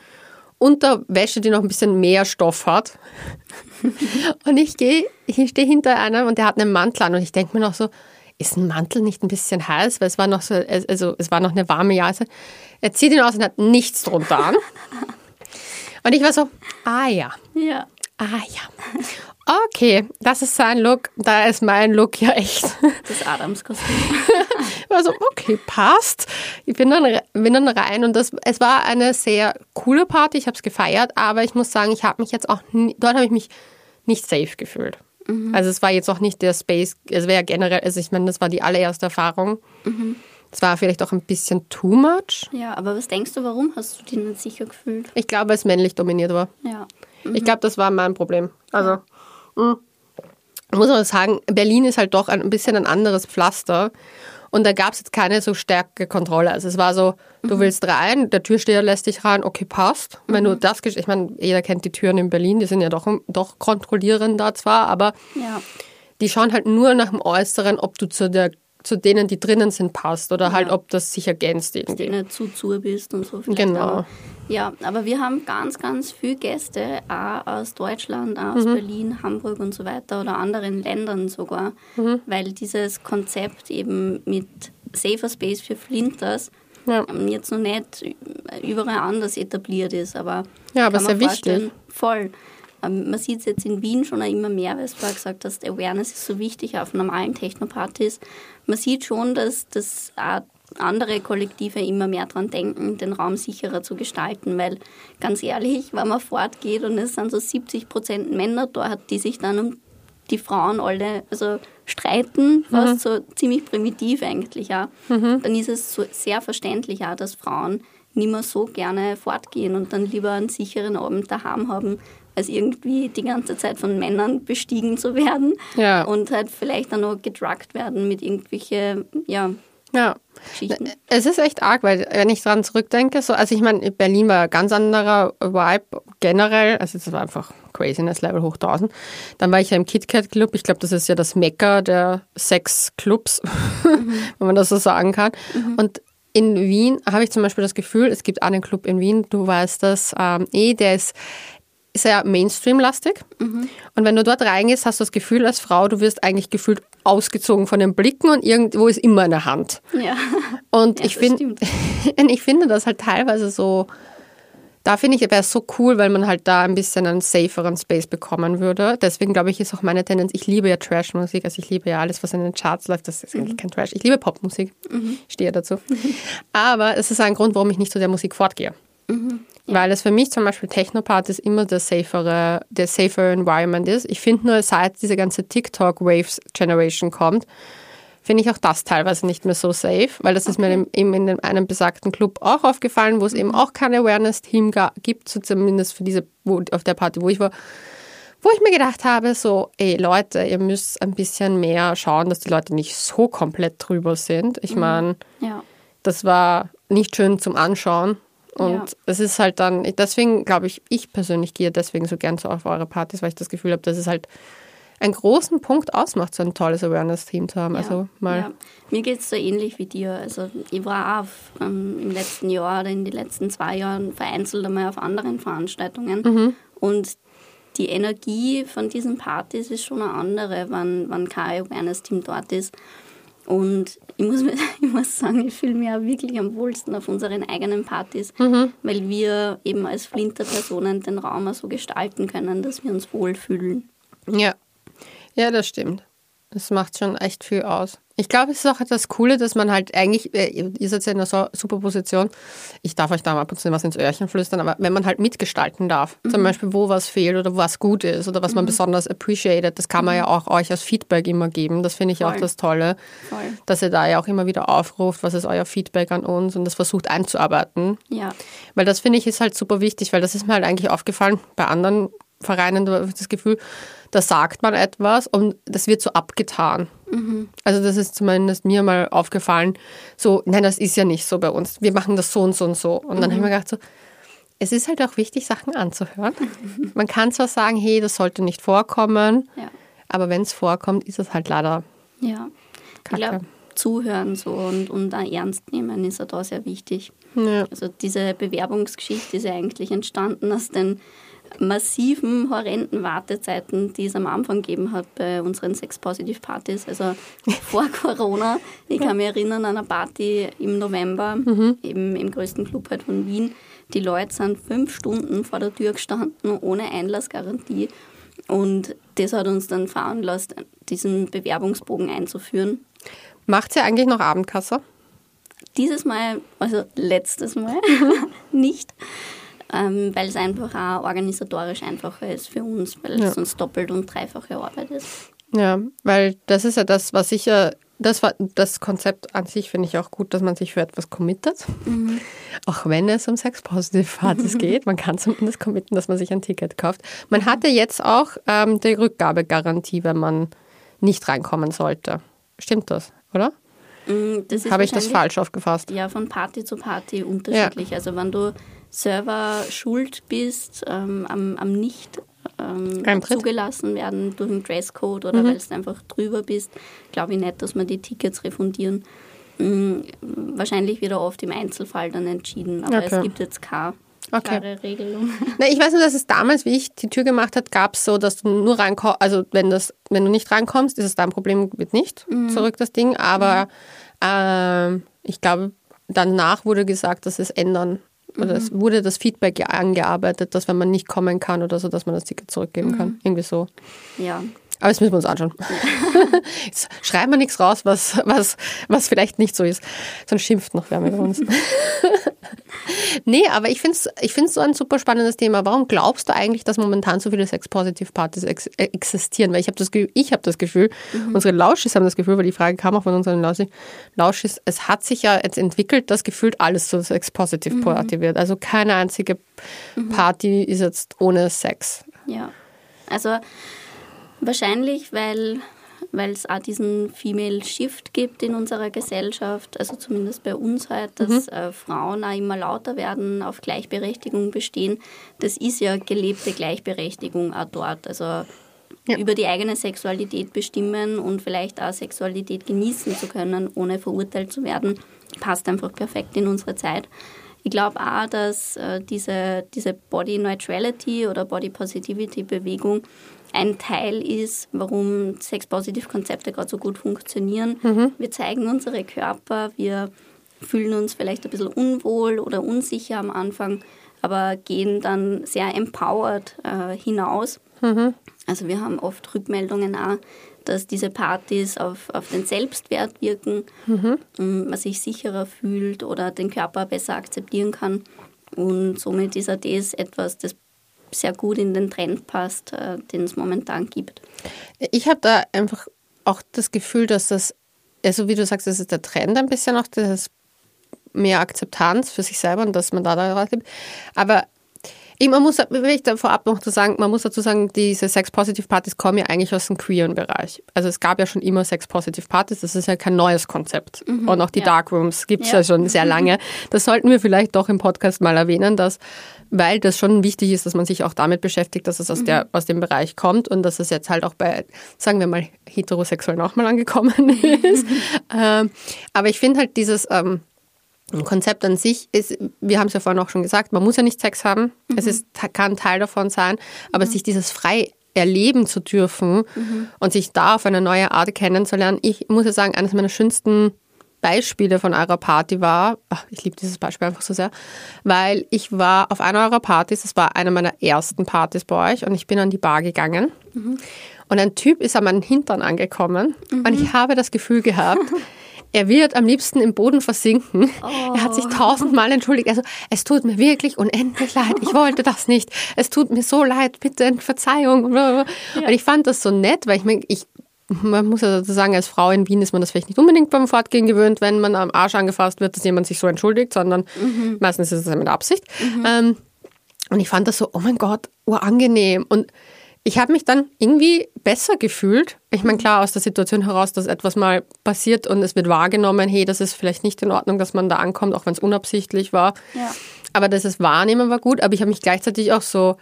Unterwäsche, die noch ein bisschen mehr Stoff hat. und ich gehe, ich stehe hinter einem und der hat einen Mantel an und ich denke mir noch so, ist ein Mantel nicht ein bisschen heiß? Weil es war noch so, also es war noch eine warme Jahreszeit. Er zieht ihn aus und hat nichts drunter an. Und ich war so, ah ja. Ja. Ah ja. Okay, das ist sein Look. Da ist mein Look ja echt. Das Adamskostüm. ich war so, okay, passt. Ich bin dann, bin dann rein und das, es war eine sehr coole Party. Ich habe es gefeiert, aber ich muss sagen, ich habe mich jetzt auch, dort habe ich mich nicht safe gefühlt. Mhm. Also es war jetzt auch nicht der Space, es wäre generell, also ich meine, das war die allererste Erfahrung. Mhm. Es war vielleicht auch ein bisschen too much. Ja, aber was denkst du, warum hast du dich nicht sicher gefühlt? Ich glaube, weil es männlich dominiert war. Ja. Mhm. Ich glaube, das war mein Problem. Also, mh. Muss auch sagen, Berlin ist halt doch ein bisschen ein anderes Pflaster. Und da gab es jetzt keine so starke Kontrolle. Also es war so, du mhm. willst rein, der Türsteher lässt dich rein, okay, passt. Mhm. Wenn du mhm. das, ich meine, jeder kennt die Türen in Berlin, die sind ja doch, doch kontrollierend da zwar, aber ja. die schauen halt nur nach dem Äußeren, ob du zu der zu denen, die drinnen sind, passt oder halt, ob das sich ergänzt irgendwie. Dass du nicht zu zu bist und so. Genau. Aber, ja, aber wir haben ganz, ganz viele Gäste, auch aus Deutschland, auch aus mhm. Berlin, Hamburg und so weiter oder anderen Ländern sogar, mhm. weil dieses Konzept eben mit Safer Space für Flinters ja. jetzt noch nicht überall anders etabliert ist, aber ja, aber sehr wichtig. Voll. Ähm, man sieht es jetzt in Wien schon immer mehr, weil du gesagt hast, Awareness ist so wichtig auf normalen Technopartys. Man sieht schon, dass das andere Kollektive immer mehr daran denken, den Raum sicherer zu gestalten, weil ganz ehrlich, wenn man fortgeht und es sind so 70 Prozent Männer dort, die sich dann um die Frauen alle also streiten, fast mhm. so ziemlich primitiv eigentlich auch, mhm. dann ist es so sehr verständlich auch, dass Frauen nicht mehr so gerne fortgehen und dann lieber einen sicheren Abend daheim haben, als irgendwie die ganze Zeit von Männern bestiegen zu werden ja. und halt vielleicht dann noch gedruckt werden mit irgendwelche, ja, ja. Geschichten. Es ist echt arg, weil wenn ich daran zurückdenke, so, also ich meine, Berlin war ein ganz anderer Vibe generell, also es war einfach Craziness Level hoch 1000. Dann war ich ja im KitKat Club, ich glaube, das ist ja das Mecker der Sexclubs, mhm. wenn man das so sagen kann. Mhm. Und in Wien habe ich zum Beispiel das Gefühl, es gibt einen Club in Wien, du weißt das ähm, eh, der ist sehr Mainstream-lastig. Mhm. Und wenn du dort reingehst, hast du das Gefühl als Frau, du wirst eigentlich gefühlt ausgezogen von den Blicken und irgendwo ist immer eine Hand. Ja. Und ja, ich, find, ich finde das halt teilweise so, da finde ich, wäre es so cool, weil man halt da ein bisschen einen saferen Space bekommen würde. Deswegen glaube ich, ist auch meine Tendenz, ich liebe ja Trash-Musik, also ich liebe ja alles, was in den Charts läuft, das ist mhm. eigentlich kein Trash. Ich liebe Popmusik, mhm. stehe dazu. Aber es ist ein Grund, warum ich nicht zu der Musik fortgehe. Mhm. Weil es für mich zum Beispiel Technopartys immer der safere, der safer Environment ist. Ich finde nur, seit diese ganze TikTok-Waves-Generation kommt, finde ich auch das teilweise nicht mehr so safe, weil das okay. ist mir eben in einem besagten Club auch aufgefallen, wo es eben auch kein Awareness-Team gibt, so zumindest für diese, wo, auf der Party, wo ich war, wo ich mir gedacht habe, so, ey Leute, ihr müsst ein bisschen mehr schauen, dass die Leute nicht so komplett drüber sind. Ich meine, mhm. ja. das war nicht schön zum Anschauen. Und ja. es ist halt dann, deswegen glaube ich, ich persönlich gehe deswegen so gern zu auf eure Partys, weil ich das Gefühl habe, dass es halt einen großen Punkt ausmacht, so ein tolles Awareness-Team zu haben. Ja, also mal. Ja. Mir geht es so ähnlich wie dir. Also ich war auch ähm, im letzten Jahr oder in den letzten zwei Jahren vereinzelt einmal auf anderen Veranstaltungen. Mhm. Und die Energie von diesen Partys ist schon eine andere, wenn, wenn kein Awareness-Team dort ist. Und ich muss, ich muss sagen, ich fühle mich auch wirklich am wohlsten auf unseren eigenen Partys, mhm. weil wir eben als Flinter-Personen den Raum so gestalten können, dass wir uns wohlfühlen. Ja, ja, das stimmt. Das macht schon echt viel aus. Ich glaube, es ist auch das Coole, dass man halt eigentlich, äh, ihr seid ja in einer so super Position, ich darf euch da mal ab und zu was ins Öhrchen flüstern, aber wenn man halt mitgestalten darf, mhm. zum Beispiel wo was fehlt oder was gut ist oder was man mhm. besonders appreciated, das kann man mhm. ja auch euch als Feedback immer geben. Das finde ich Voll. auch das Tolle, Voll. dass ihr da ja auch immer wieder aufruft, was ist euer Feedback an uns und das versucht einzuarbeiten. Ja. Weil das finde ich ist halt super wichtig, weil das ist mir halt eigentlich aufgefallen bei anderen Vereinen, das Gefühl, da sagt man etwas und das wird so abgetan. Mhm. Also das ist zumindest mir mal aufgefallen, so, nein, das ist ja nicht so bei uns. Wir machen das so und so und so. Und dann mhm. habe ich mir gedacht, so, es ist halt auch wichtig, Sachen anzuhören. Man kann zwar sagen, hey, das sollte nicht vorkommen, ja. aber wenn es vorkommt, ist es halt leider ja. Kacke. Ich glaube, zuhören so und, und ernst nehmen ist ja da sehr wichtig. Ja. Also diese Bewerbungsgeschichte ist ja eigentlich entstanden aus den massiven, horrenden Wartezeiten, die es am Anfang gegeben hat bei unseren Sex-Positive-Partys. Also vor Corona. Ich kann mich erinnern an eine Party im November, mhm. eben im größten Club halt von Wien. Die Leute sind fünf Stunden vor der Tür gestanden, ohne Einlassgarantie. Und das hat uns dann veranlasst, diesen Bewerbungsbogen einzuführen. Macht ihr eigentlich noch Abendkasse? Dieses Mal, also letztes Mal, nicht ähm, weil es einfach auch organisatorisch einfacher ist für uns, weil ja. es sonst doppelt und dreifache Arbeit ist. Ja, weil das ist ja das, was ich ja, das, das Konzept an sich finde ich auch gut, dass man sich für etwas committet. Mhm. Auch wenn es um Sex-Positive-Partys geht. Man kann zumindest committen, dass man sich ein Ticket kauft. Man hatte jetzt auch ähm, die Rückgabegarantie, wenn man nicht reinkommen sollte. Stimmt das, oder? Mm, Habe ich das falsch aufgefasst? Ja, von Party zu Party unterschiedlich. Ja. Also wenn du selber schuld bist ähm, am, am nicht ähm, zugelassen werden durch einen Dresscode oder mhm. weil du einfach drüber bist, glaube ich nicht, dass man die Tickets refundieren. Mhm, wahrscheinlich wieder oft im Einzelfall dann entschieden, aber okay. es gibt jetzt keine okay. klare Regelung. Na, ich weiß nur, dass es damals, wie ich die Tür gemacht habe, gab es so, dass du nur reinkommst, also wenn, das, wenn du nicht reinkommst, ist es dein Problem, wird nicht mhm. zurück das Ding, aber mhm. äh, ich glaube, danach wurde gesagt, dass es ändern oder mhm. es wurde das Feedback angearbeitet, dass wenn man nicht kommen kann oder so, dass man das Ticket zurückgeben mhm. kann. Irgendwie so. Ja. Aber das müssen wir uns anschauen. Jetzt schreiben wir nichts raus, was, was, was vielleicht nicht so ist. Sonst schimpft noch wer mit uns. nee, aber ich finde es ich find's so ein super spannendes Thema. Warum glaubst du eigentlich, dass momentan so viele Sex-Positive-Partys ex äh, existieren? Weil ich habe das, ich hab das Gefühl, mhm. unsere Lauschis haben das Gefühl, weil die Frage kam auch von unseren Lauschis, es hat sich ja jetzt entwickelt, dass gefühlt alles zu Sex-Positive-Party mhm. wird. Also keine einzige mhm. Party ist jetzt ohne Sex. Ja, also wahrscheinlich, weil weil es auch diesen Female Shift gibt in unserer Gesellschaft, also zumindest bei uns halt, dass mhm. äh, Frauen auch immer lauter werden, auf Gleichberechtigung bestehen. Das ist ja gelebte Gleichberechtigung auch dort. Also ja. über die eigene Sexualität bestimmen und vielleicht auch Sexualität genießen zu können, ohne verurteilt zu werden, passt einfach perfekt in unsere Zeit. Ich glaube auch, dass äh, diese, diese Body Neutrality oder Body Positivity Bewegung ein Teil ist, warum Sex-Positive-Konzepte gerade so gut funktionieren. Mhm. Wir zeigen unsere Körper, wir fühlen uns vielleicht ein bisschen unwohl oder unsicher am Anfang, aber gehen dann sehr empowered äh, hinaus. Mhm. Also wir haben oft Rückmeldungen auch, dass diese Partys auf, auf den Selbstwert wirken, mhm. man sich sicherer fühlt oder den Körper besser akzeptieren kann. Und somit ist das etwas, das sehr gut in den Trend passt, äh, den es momentan gibt. Ich habe da einfach auch das Gefühl, dass das, also wie du sagst, das ist der Trend ein bisschen auch, das mehr Akzeptanz für sich selber und dass man da da gibt. Aber ich, man muss, will ich da vorab noch zu sagen, man muss dazu sagen, diese Sex-Positive-Partys kommen ja eigentlich aus dem queeren Bereich. Also es gab ja schon immer Sex-Positive-Partys, das ist ja kein neues Konzept. Mhm, und auch die ja. Darkrooms gibt es ja. ja. schon sehr lange. Das sollten wir vielleicht doch im Podcast mal erwähnen, dass, weil das schon wichtig ist, dass man sich auch damit beschäftigt, dass es aus, mhm. der, aus dem Bereich kommt und dass es jetzt halt auch bei, sagen wir mal, Heterosexuellen auch mal angekommen ist. ähm, aber ich finde halt dieses... Ähm, Konzept an sich ist, wir haben es ja vorhin auch schon gesagt, man muss ja nicht Sex haben. Mhm. Es ist, kann Teil davon sein, aber mhm. sich dieses frei erleben zu dürfen mhm. und sich da auf eine neue Art kennenzulernen. Ich muss ja sagen, eines meiner schönsten Beispiele von eurer Party war, ach, ich liebe dieses Beispiel einfach so sehr, weil ich war auf einer eurer Partys, das war eine meiner ersten Partys bei euch und ich bin an die Bar gegangen mhm. und ein Typ ist an meinen Hintern angekommen mhm. und ich habe das Gefühl gehabt, Er wird am liebsten im Boden versinken. Oh. Er hat sich tausendmal entschuldigt. Also, es tut mir wirklich unendlich leid. Ich wollte das nicht. Es tut mir so leid. Bitte Verzeihung. Ja. Und ich fand das so nett, weil ich mir, ich, man muss ja dazu sagen, als Frau in Wien ist man das vielleicht nicht unbedingt beim Fortgehen gewöhnt, wenn man am Arsch angefasst wird, dass jemand sich so entschuldigt, sondern mhm. meistens ist es mit Absicht. Mhm. Ähm, und ich fand das so, oh mein Gott, urangenehm. Und ich habe mich dann irgendwie besser gefühlt. Ich meine, klar, aus der Situation heraus, dass etwas mal passiert und es wird wahrgenommen, hey, das ist vielleicht nicht in Ordnung, dass man da ankommt, auch wenn es unabsichtlich war. Ja. Aber das Wahrnehmen war gut, aber ich habe mich gleichzeitig auch so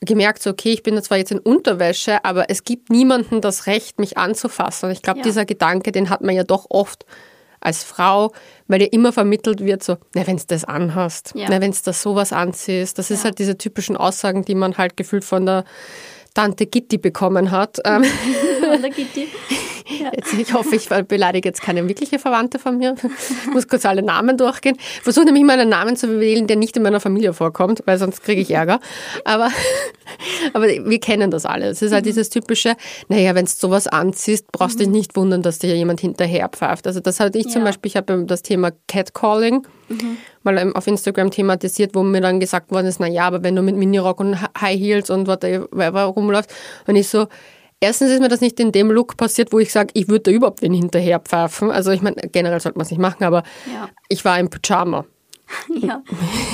gemerkt, so, okay, ich bin zwar jetzt in Unterwäsche, aber es gibt niemanden das Recht, mich anzufassen. Und ich glaube, ja. dieser Gedanke, den hat man ja doch oft als Frau, weil dir immer vermittelt wird, so, na, wenn du das anhast, Ja. na, wenn du das sowas anziehst. Das ist halt diese typischen Aussagen, die man halt gefühlt von der Tante Gitti bekommen hat. Ähm, Und da Jetzt, ich hoffe, ich beleidige jetzt keine wirkliche Verwandte von mir. Ich muss kurz alle Namen durchgehen. Ich versuche nämlich immer einen Namen zu wählen, der nicht in meiner Familie vorkommt, weil sonst kriege ich Ärger. Aber, aber wir kennen das alle. Es ist halt dieses typische, naja, wenn du sowas anziehst, brauchst du dich nicht wundern, dass dir jemand hinterher pfeift. Also das hatte ich zum Ja. Beispiel, ich habe das Thema Catcalling mal ähm, auf Instagram thematisiert, wo mir dann gesagt worden ist, naja, aber wenn du mit Minirock und High Heels und whatever rumläufst, und ich so, Erstens ist mir das nicht in dem Look passiert, wo ich sage, ich würde da überhaupt wen hinterher pfeifen. Also ich meine, generell sollte man es nicht machen, aber Ja. ich war im Pyjama. Ja.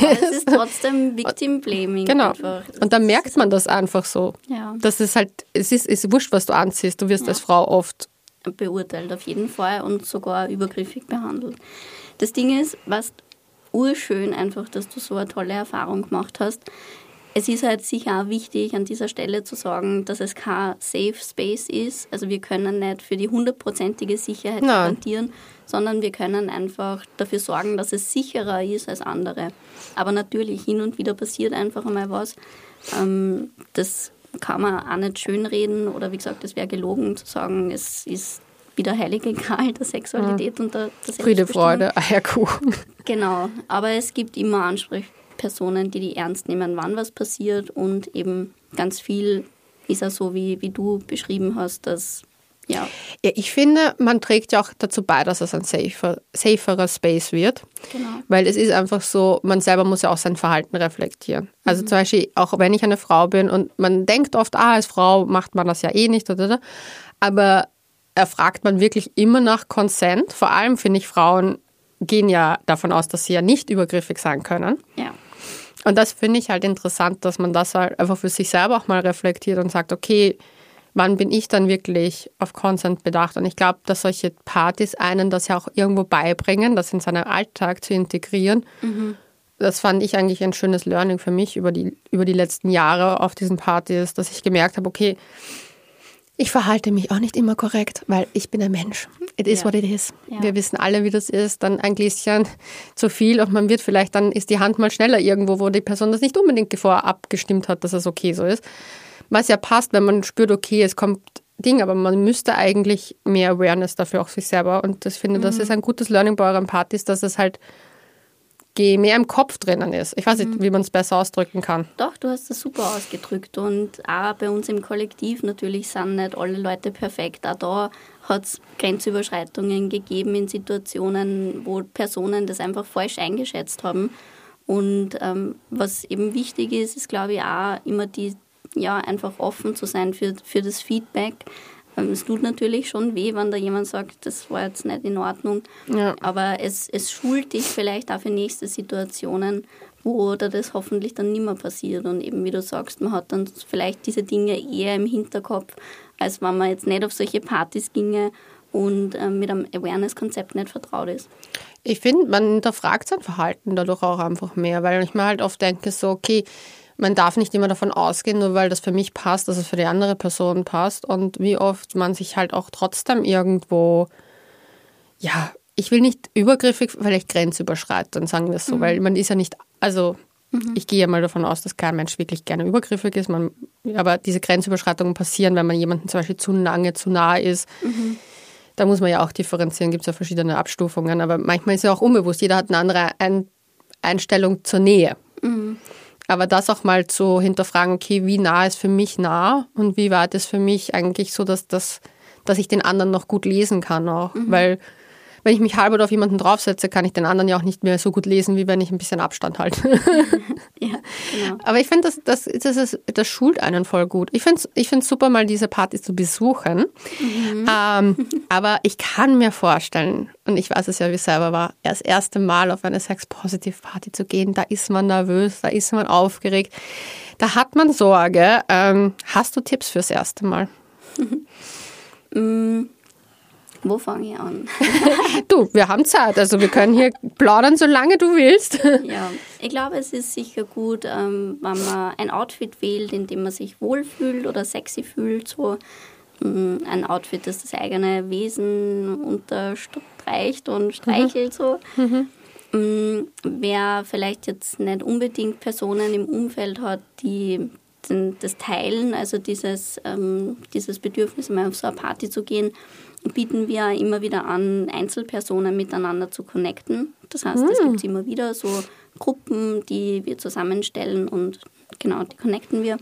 Aber es ist trotzdem Victim Blaming. Genau. Einfach. Und dann merkt man das einfach so. Ja. Das ist halt, es ist, ist wurscht, was du anziehst. Du wirst als Frau oft beurteilt auf jeden Fall und sogar übergriffig behandelt. Das Ding ist, was urschön einfach, dass du so eine tolle Erfahrung gemacht hast. Es ist halt sicher auch wichtig, an dieser Stelle zu sagen, dass es kein Safe Space ist. Also wir können nicht für die hundertprozentige Sicherheit Nein. garantieren, sondern wir können einfach dafür sorgen, dass es sicherer ist als andere. Aber natürlich, hin und wieder passiert einfach einmal was. Ähm, das kann man auch nicht schönreden oder wie gesagt, es wäre gelogen zu sagen, es ist wieder heilige Gral der Sexualität und der, der Friede. Freude, Eierkuchen. Genau, aber es gibt immer Ansprechpersonen, die die ernst nehmen, wann was passiert und eben ganz viel ist ja so, wie, wie du beschrieben hast, dass ja, Ja, ich finde, man trägt ja auch dazu bei, dass es ein safer, saferer Space wird. genau. Weil es ist einfach so, man selber muss ja auch sein Verhalten reflektieren. Also zum Beispiel, auch wenn ich eine Frau bin und man denkt oft, ah, als Frau macht man das ja eh nicht, oder, oder. aber erfragt man wirklich immer nach Consent. Vor allem finde ich, Frauen gehen ja davon aus, dass sie ja nicht übergriffig sein können. Ja, Und das finde ich halt interessant, dass man das halt einfach für sich selber auch mal reflektiert und sagt, okay, wann bin ich dann wirklich auf Consent bedacht? Und ich glaube, dass solche Partys einen das ja auch irgendwo beibringen, das in seinen Alltag zu integrieren. Das fand ich eigentlich ein schönes Learning für mich über die, über die letzten Jahre auf diesen Partys, dass ich gemerkt habe, okay, ich verhalte mich auch nicht immer korrekt, weil ich bin ein Mensch. It is Ja. what it is. Ja. Wir wissen alle, wie das ist. Dann ein Gläschen zu viel und man wird vielleicht, dann ist die Hand mal schneller irgendwo, wo die Person das nicht unbedingt vorher abgestimmt hat, dass es okay so ist. Was ja passt, wenn man spürt, okay, es kommt Ding, aber man müsste eigentlich mehr Awareness dafür auch sich selber. Und ich finde, das ist ein gutes Learning bei euren Partys, dass es halt ge- mehr im Kopf drinnen ist. Ich weiß nicht, wie man es besser ausdrücken kann. doch, du hast das super ausgedrückt und auch bei uns im Kollektiv natürlich sind nicht alle Leute perfekt. Auch da hat es Grenzüberschreitungen gegeben in Situationen, wo Personen das einfach falsch eingeschätzt haben. Und ähm, was eben wichtig ist, ist glaube ich auch immer die, ja, einfach offen zu sein für, für das Feedback. Ähm, Es tut natürlich schon weh, wenn da jemand sagt, das war jetzt nicht in Ordnung. Ja. Aber es, es schult dich vielleicht auch für nächste Situationen, wo da das hoffentlich dann nicht mehr passiert. Und eben wie du sagst, man hat dann vielleicht diese Dinge eher im Hinterkopf, als wenn man jetzt nicht auf solche Partys ginge und ähm, mit einem Awareness-Konzept nicht vertraut ist. Ich finde, man hinterfragt sein Verhalten dadurch auch einfach mehr, weil ich mir halt oft denke, so, okay, man darf nicht immer davon ausgehen, nur weil das für mich passt, dass es für die andere Person passt. Und wie oft man sich halt auch trotzdem irgendwo, ja, ich will nicht übergriffig, vielleicht grenzüberschreitend, sagen wir es so, weil man ist ja nicht, also ich gehe ja mal davon aus, dass kein Mensch wirklich gerne übergriffig ist, man, aber diese Grenzüberschreitungen passieren, wenn man jemandem zum Beispiel zu lange, zu nah ist. Da muss man ja auch differenzieren, gibt es ja verschiedene Abstufungen, aber manchmal ist ja auch unbewusst, jeder hat eine andere Ein Einstellung zur Nähe. Aber das auch mal zu hinterfragen, okay, wie nah ist für mich nah und wie weit ist für mich eigentlich so, dass, das, dass ich den anderen noch gut lesen kann auch. Weil wenn ich mich halber auf jemanden draufsetze, kann ich den anderen ja auch nicht mehr so gut lesen, wie wenn ich ein bisschen Abstand halte. Ja, genau. Aber ich finde, das, das, das, ist, das schult einen voll gut. Ich finde es ich find's super, mal diese Partys zu besuchen. Ähm, aber ich kann mir vorstellen, und ich weiß es ja, wie es selber war, das erste Mal auf eine Sex-Positive-Party zu gehen, da ist man nervös, da ist man aufgeregt, da hat man Sorge. Ähm, hast du Tipps fürs erste Mal? Wo fange ich an? Du, wir haben Zeit, also wir können hier plaudern, solange du willst. Ja, ich glaube, es ist sicher gut, ähm, wenn man ein Outfit wählt, in dem man sich wohlfühlt oder sexy fühlt. So mm, ein Outfit, das das eigene Wesen unterstreicht und streichelt so. Mhm. Mm, wer vielleicht jetzt nicht unbedingt Personen im Umfeld hat, die das Teilen, also dieses, ähm, dieses Bedürfnis, mal auf so eine Party zu gehen, bieten wir immer wieder an, Einzelpersonen miteinander zu connecten. Das heißt, es mhm. gibt immer wieder so Gruppen, die wir zusammenstellen und genau, die connecten wir.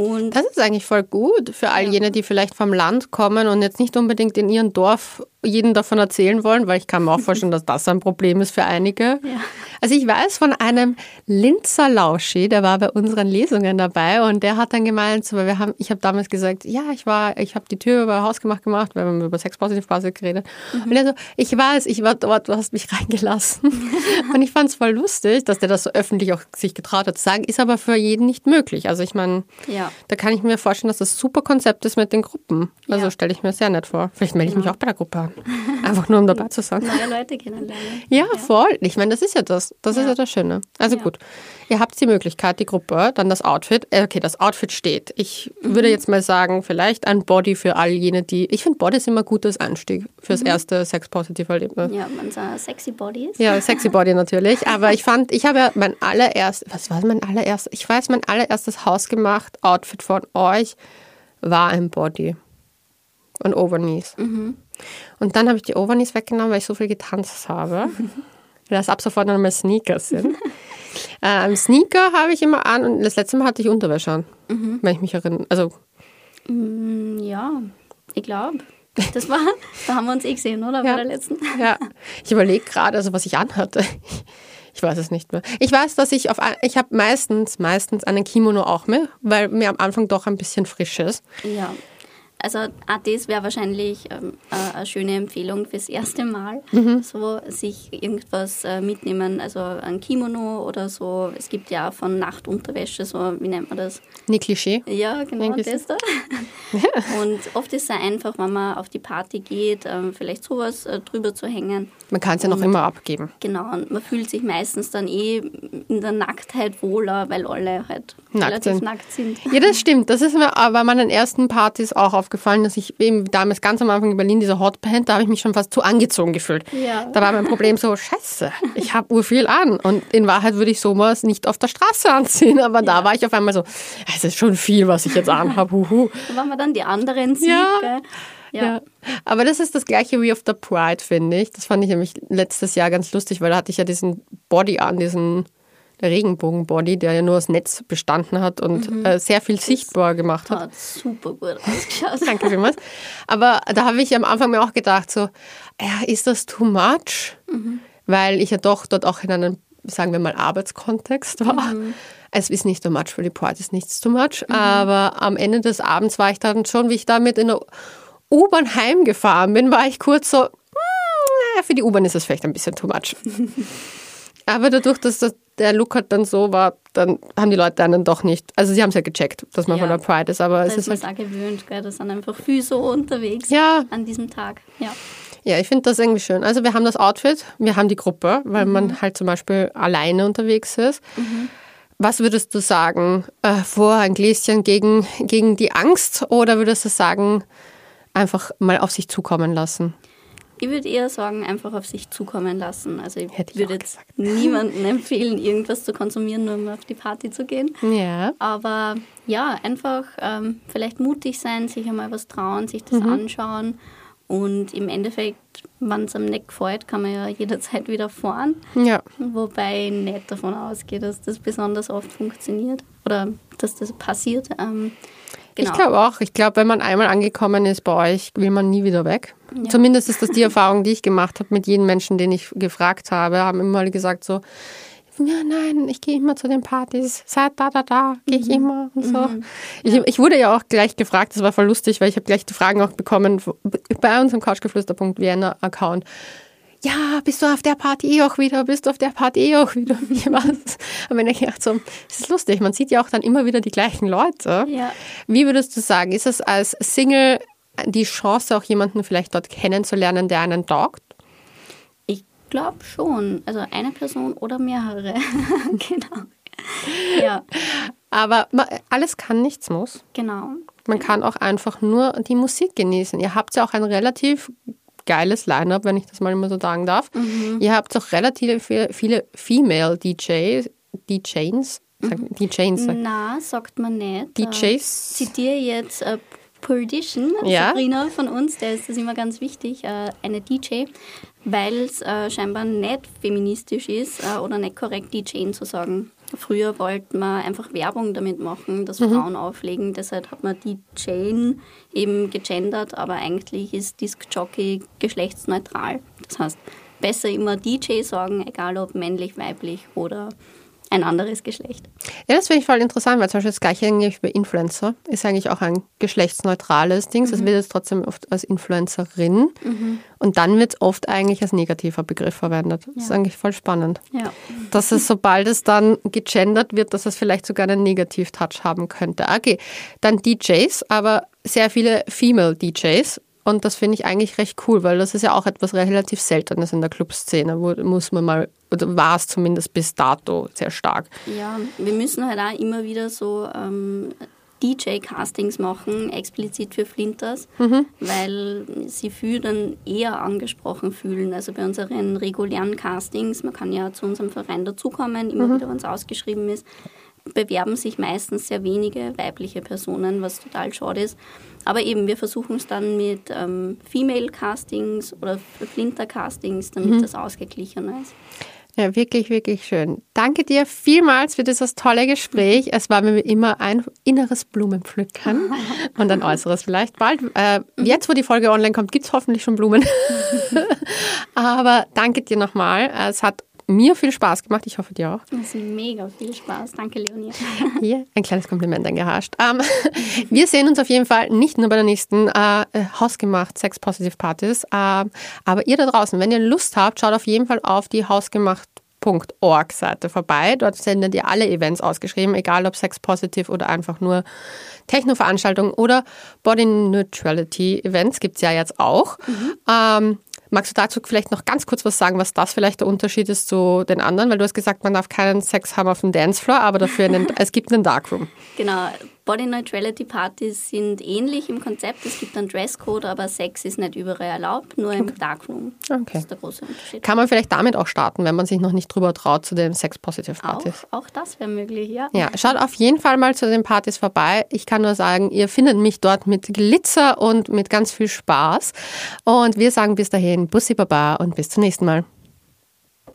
Und das ist eigentlich voll gut für all jene, die vielleicht vom Land kommen und jetzt nicht unbedingt in ihrem Dorf jeden davon erzählen wollen, weil ich kann mir auch vorstellen, dass das ein Problem ist für einige. Ja. Also ich weiß von einem Linzer Lauschi, der war bei unseren Lesungen dabei und der hat dann gemeint, weil wir haben, ich habe damals gesagt, ja, ich war, ich habe die Tür über Hausgemacht gemacht, weil wir haben über Sexpositivphase geredet. Mhm. Und er so, ich weiß, ich war dort, du hast mich reingelassen. und ich fand es voll lustig, dass der das so öffentlich auch sich getraut hat zu sagen, ist aber für jeden nicht möglich. Also ich meine, ja. da kann ich mir vorstellen, dass das super Konzept ist mit den Gruppen. Also ja. stelle ich mir sehr nett vor. Vielleicht melde ich mich auch bei der Gruppe an. Einfach nur, um dabei zu sein. Neue Leute kennenlernen. Ja, ja. voll. Ich meine, das ist ja das. Das ja. ist ja das Schöne. Also ja. gut. Ihr habt die Möglichkeit, die Gruppe, dann das Outfit. Äh, okay, das Outfit steht. Ich mhm. würde jetzt mal sagen, vielleicht ein Body für all jene, die. Ich finde, Body ist immer ein gutes Einstieg fürs mhm. erste Sex-Positive-Erlebnis. Ja, man sagt sexy Bodies. Ja, sexy Body natürlich. Aber ich fand, ich habe ja mein allererstes, was war mein allererstes? Ich weiß, mein allererstes hausgemacht Outfit von euch war ein Body. Und Overknees. Mhm. Und dann habe ich die Overknees weggenommen, weil ich so viel getanzt habe. dass ab sofort nur mehr Sneakers sind. ähm, Sneaker habe ich immer an und das letzte Mal hatte ich Unterwäsche an, mhm. wenn ich mich erinnere. Also, mm, ja, ich glaube. Das war, da haben wir uns eh gesehen, oder? Ja. Bei der letzten. Ja, ich überlege gerade, also was ich anhatte. Ich weiß es nicht mehr. Ich weiß, dass ich auf, ich habe meistens, meistens einen Kimono auch mit, weil mir am Anfang doch ein bisschen frisch ist. Ja. Also auch das wäre wahrscheinlich ähm, eine schöne Empfehlung fürs erste Mal, mhm. so sich irgendwas äh, mitnehmen, also ein Kimono oder so. Es gibt ja auch von Nachtunterwäsche, so wie nennt man das? Ne Klischee. Ja, genau das da. Und oft ist es einfach, wenn man auf die Party geht, äh, vielleicht sowas äh, drüber zu hängen. Man kann es ja noch immer abgeben. Genau, und man fühlt sich meistens dann eh in der Nacktheit wohler, weil alle halt nackt relativ sind. nackt sind. Ja, das stimmt. Das ist mir bei meinen ersten Partys auch auf aufgefallen, dass ich eben damals ganz am Anfang in Berlin diese Hotband, da habe ich mich schon fast zu angezogen gefühlt. Ja. Da war mein Problem so, scheiße, ich habe urviel an. Und in Wahrheit würde ich sowas nicht auf der Straße anziehen. Aber ja. da war ich auf einmal so, es ist schon viel, was ich jetzt anhabe. Huhu. Da waren wir dann die anderen sieht, ja. Ja. ja. aber das ist das gleiche wie auf der Pride, finde ich. Das fand ich nämlich letztes Jahr ganz lustig, weil da hatte ich ja diesen Body an, diesen der Regenbogenbody, der ja nur aus Netz bestanden hat und mhm. äh, sehr viel das sichtbar gemacht hat. Hat super gut ausgeschaut. Danke vielmals. Aber da habe ich am Anfang mir auch gedacht, so, ja, ist das too much? Mhm. Weil ich ja doch dort auch in einem, sagen wir mal, Arbeitskontext war. Mhm. Es ist nicht too much, für die Pride ist nichts too much. Mhm. Aber am Ende des Abends war ich dann schon, wie ich damit in der U-Bahn heimgefahren bin, war ich kurz so, hm, für die U-Bahn ist es vielleicht ein bisschen too much. Aber dadurch, dass das, der Look halt dann so war, dann haben die Leute einen doch nicht. Also sie haben es ja gecheckt, dass man ja. von der Pride ist, aber da es ist, ist halt. gewöhnt, gell? Das sind einfach viel so unterwegs ja. an diesem Tag. Ja. Ja, ich finde das irgendwie schön. Also wir haben das Outfit, wir haben die Gruppe, weil mhm. man halt zum Beispiel alleine unterwegs ist. Mhm. Was würdest du sagen? Äh, vor ein Gläschen gegen, gegen die Angst oder würdest du sagen, einfach mal auf sich zukommen lassen? Ich würde eher sagen, einfach auf sich zukommen lassen. Also ich Hätte würde jetzt niemandem empfehlen, irgendwas zu konsumieren, nur um auf die Party zu gehen. Ja. Aber ja, einfach ähm, vielleicht mutig sein, sich einmal was trauen, sich das mhm. anschauen. Und im Endeffekt, wenn es am nicht gefällt, kann man ja jederzeit wieder fahren. Ja. Wobei ich nicht davon ausgehe, dass das besonders oft funktioniert oder dass das passiert. Ähm, Genau. Ich glaube auch. Ich glaube, wenn man einmal angekommen ist bei euch, will man nie wieder weg. Ja. Zumindest ist das die Erfahrung, die ich gemacht habe mit jedem Menschen, den ich gefragt habe, haben immer gesagt so, ja, nein, ich gehe immer zu den Partys. Seit da, da, da gehe ich mhm. immer und so. Mhm. Ich, ich, wurde ja auch gleich gefragt, das war voll lustig, weil ich habe gleich die Fragen auch bekommen bei unserem Couchgeflüster.vienna-Account ja, bist du auf der Party eh auch wieder, bist du auf der Party eh auch wieder, wie was? Aber ich gedacht so, es ist lustig, man sieht ja auch dann immer wieder die gleichen Leute. Ja. Wie würdest du sagen, ist es als Single die Chance, auch jemanden vielleicht dort kennenzulernen, der einen taugt? Ich glaube schon. Also eine Person oder mehrere. genau. Ja. Aber alles kann, nichts muss. Genau. Man kann auch einfach nur die Musik genießen. Ihr habt ja auch ein relativ geiles Line-up, wenn ich das mal immer so sagen darf. Mhm. Ihr habt auch relativ viele, viele Female DJs, DJs, Mhm. DJs, Na, sagt man nicht. DJs. Ich zitiere jetzt äh, Perdition, Ja. Sabrina von uns, der ist das immer ganz wichtig, äh, eine DJ, weil es äh, scheinbar nicht feministisch ist äh, oder nicht korrekt, DJing zu sagen. Früher wollte man einfach Werbung damit machen, dass Mhm. Frauen auflegen, deshalb hat man DJing eben gegendert, aber eigentlich ist Disc Jockey geschlechtsneutral. Das heißt, besser immer DJ sagen, egal ob männlich, weiblich oder ein anderes Geschlecht. Ja, das finde ich voll interessant, weil zum Beispiel das gleiche eigentlich bei Influencer ist eigentlich auch ein geschlechtsneutrales Ding. Es wird jetzt trotzdem oft als Influencerin und dann wird es oft eigentlich als negativer Begriff verwendet. Das ist Ja. eigentlich voll spannend. Ja. Dass es, sobald es dann gegendert wird, dass es vielleicht sogar einen Negativ-Touch haben könnte. Okay, dann DJs, aber sehr viele Female DJs. Und das finde ich eigentlich recht cool, weil das ist ja auch etwas relativ Seltenes in der Clubszene, wo muss man mal, oder war es zumindest bis dato sehr stark. Ja, wir müssen halt auch immer wieder so ähm, DJ-Castings machen, explizit für Flinters, weil sie viel dann eher angesprochen fühlen. Also bei unseren regulären Castings, man kann ja zu unserem Verein dazukommen, immer wieder, wenn es ausgeschrieben ist, bewerben sich meistens sehr wenige weibliche Personen, was total schade ist. Aber eben, wir versuchen es dann mit ähm, Female-Castings oder Flinter-Castings, damit das ausgeglichener ist. Ja, wirklich, wirklich schön. Danke dir vielmals für dieses tolle Gespräch. Es war mir immer ein inneres Blumenpflücken und ein äußeres vielleicht bald. Äh, jetzt, wo die Folge online kommt, gibt es hoffentlich schon Blumen. Aber danke dir nochmal. Es hat mir viel Spaß gemacht. Ich hoffe dir auch. Das ist mega viel Spaß. Danke, Leonie. Hier ein kleines Kompliment eingehascht. Ähm, wir sehen uns auf jeden Fall nicht nur bei der nächsten äh, Hausgemacht Sex Positive Partys, äh, aber ihr da draußen, wenn ihr Lust habt, schaut auf jeden Fall auf die hausgemacht.org Seite vorbei. Dort sendet ihr alle Events ausgeschrieben, egal ob Sex Positive oder einfach nur Techno-Veranstaltungen oder Body Neutrality Events gibt es ja jetzt auch. Ähm, Magst du dazu vielleicht noch ganz kurz was sagen, was das vielleicht der Unterschied ist zu den anderen? Weil du hast gesagt, man darf keinen Sex haben auf dem Dancefloor, aber dafür einen, es gibt einen Darkroom. Genau, Body Neutrality Partys sind ähnlich im Konzept. Es gibt einen Dresscode, aber Sex ist nicht überall erlaubt, nur im Darkroom. Das Okay. ist der große Unterschied. Kann man vielleicht damit auch starten, wenn man sich noch nicht drüber traut zu den Sex-Positive Auch, Partys? auch das wäre möglich, ja. Ja, schaut auf jeden Fall mal zu den Partys vorbei. Ich kann nur sagen, ihr findet mich dort mit Glitzer und mit ganz viel Spaß. Und wir sagen bis dahin Bussi Baba und bis zum nächsten Mal.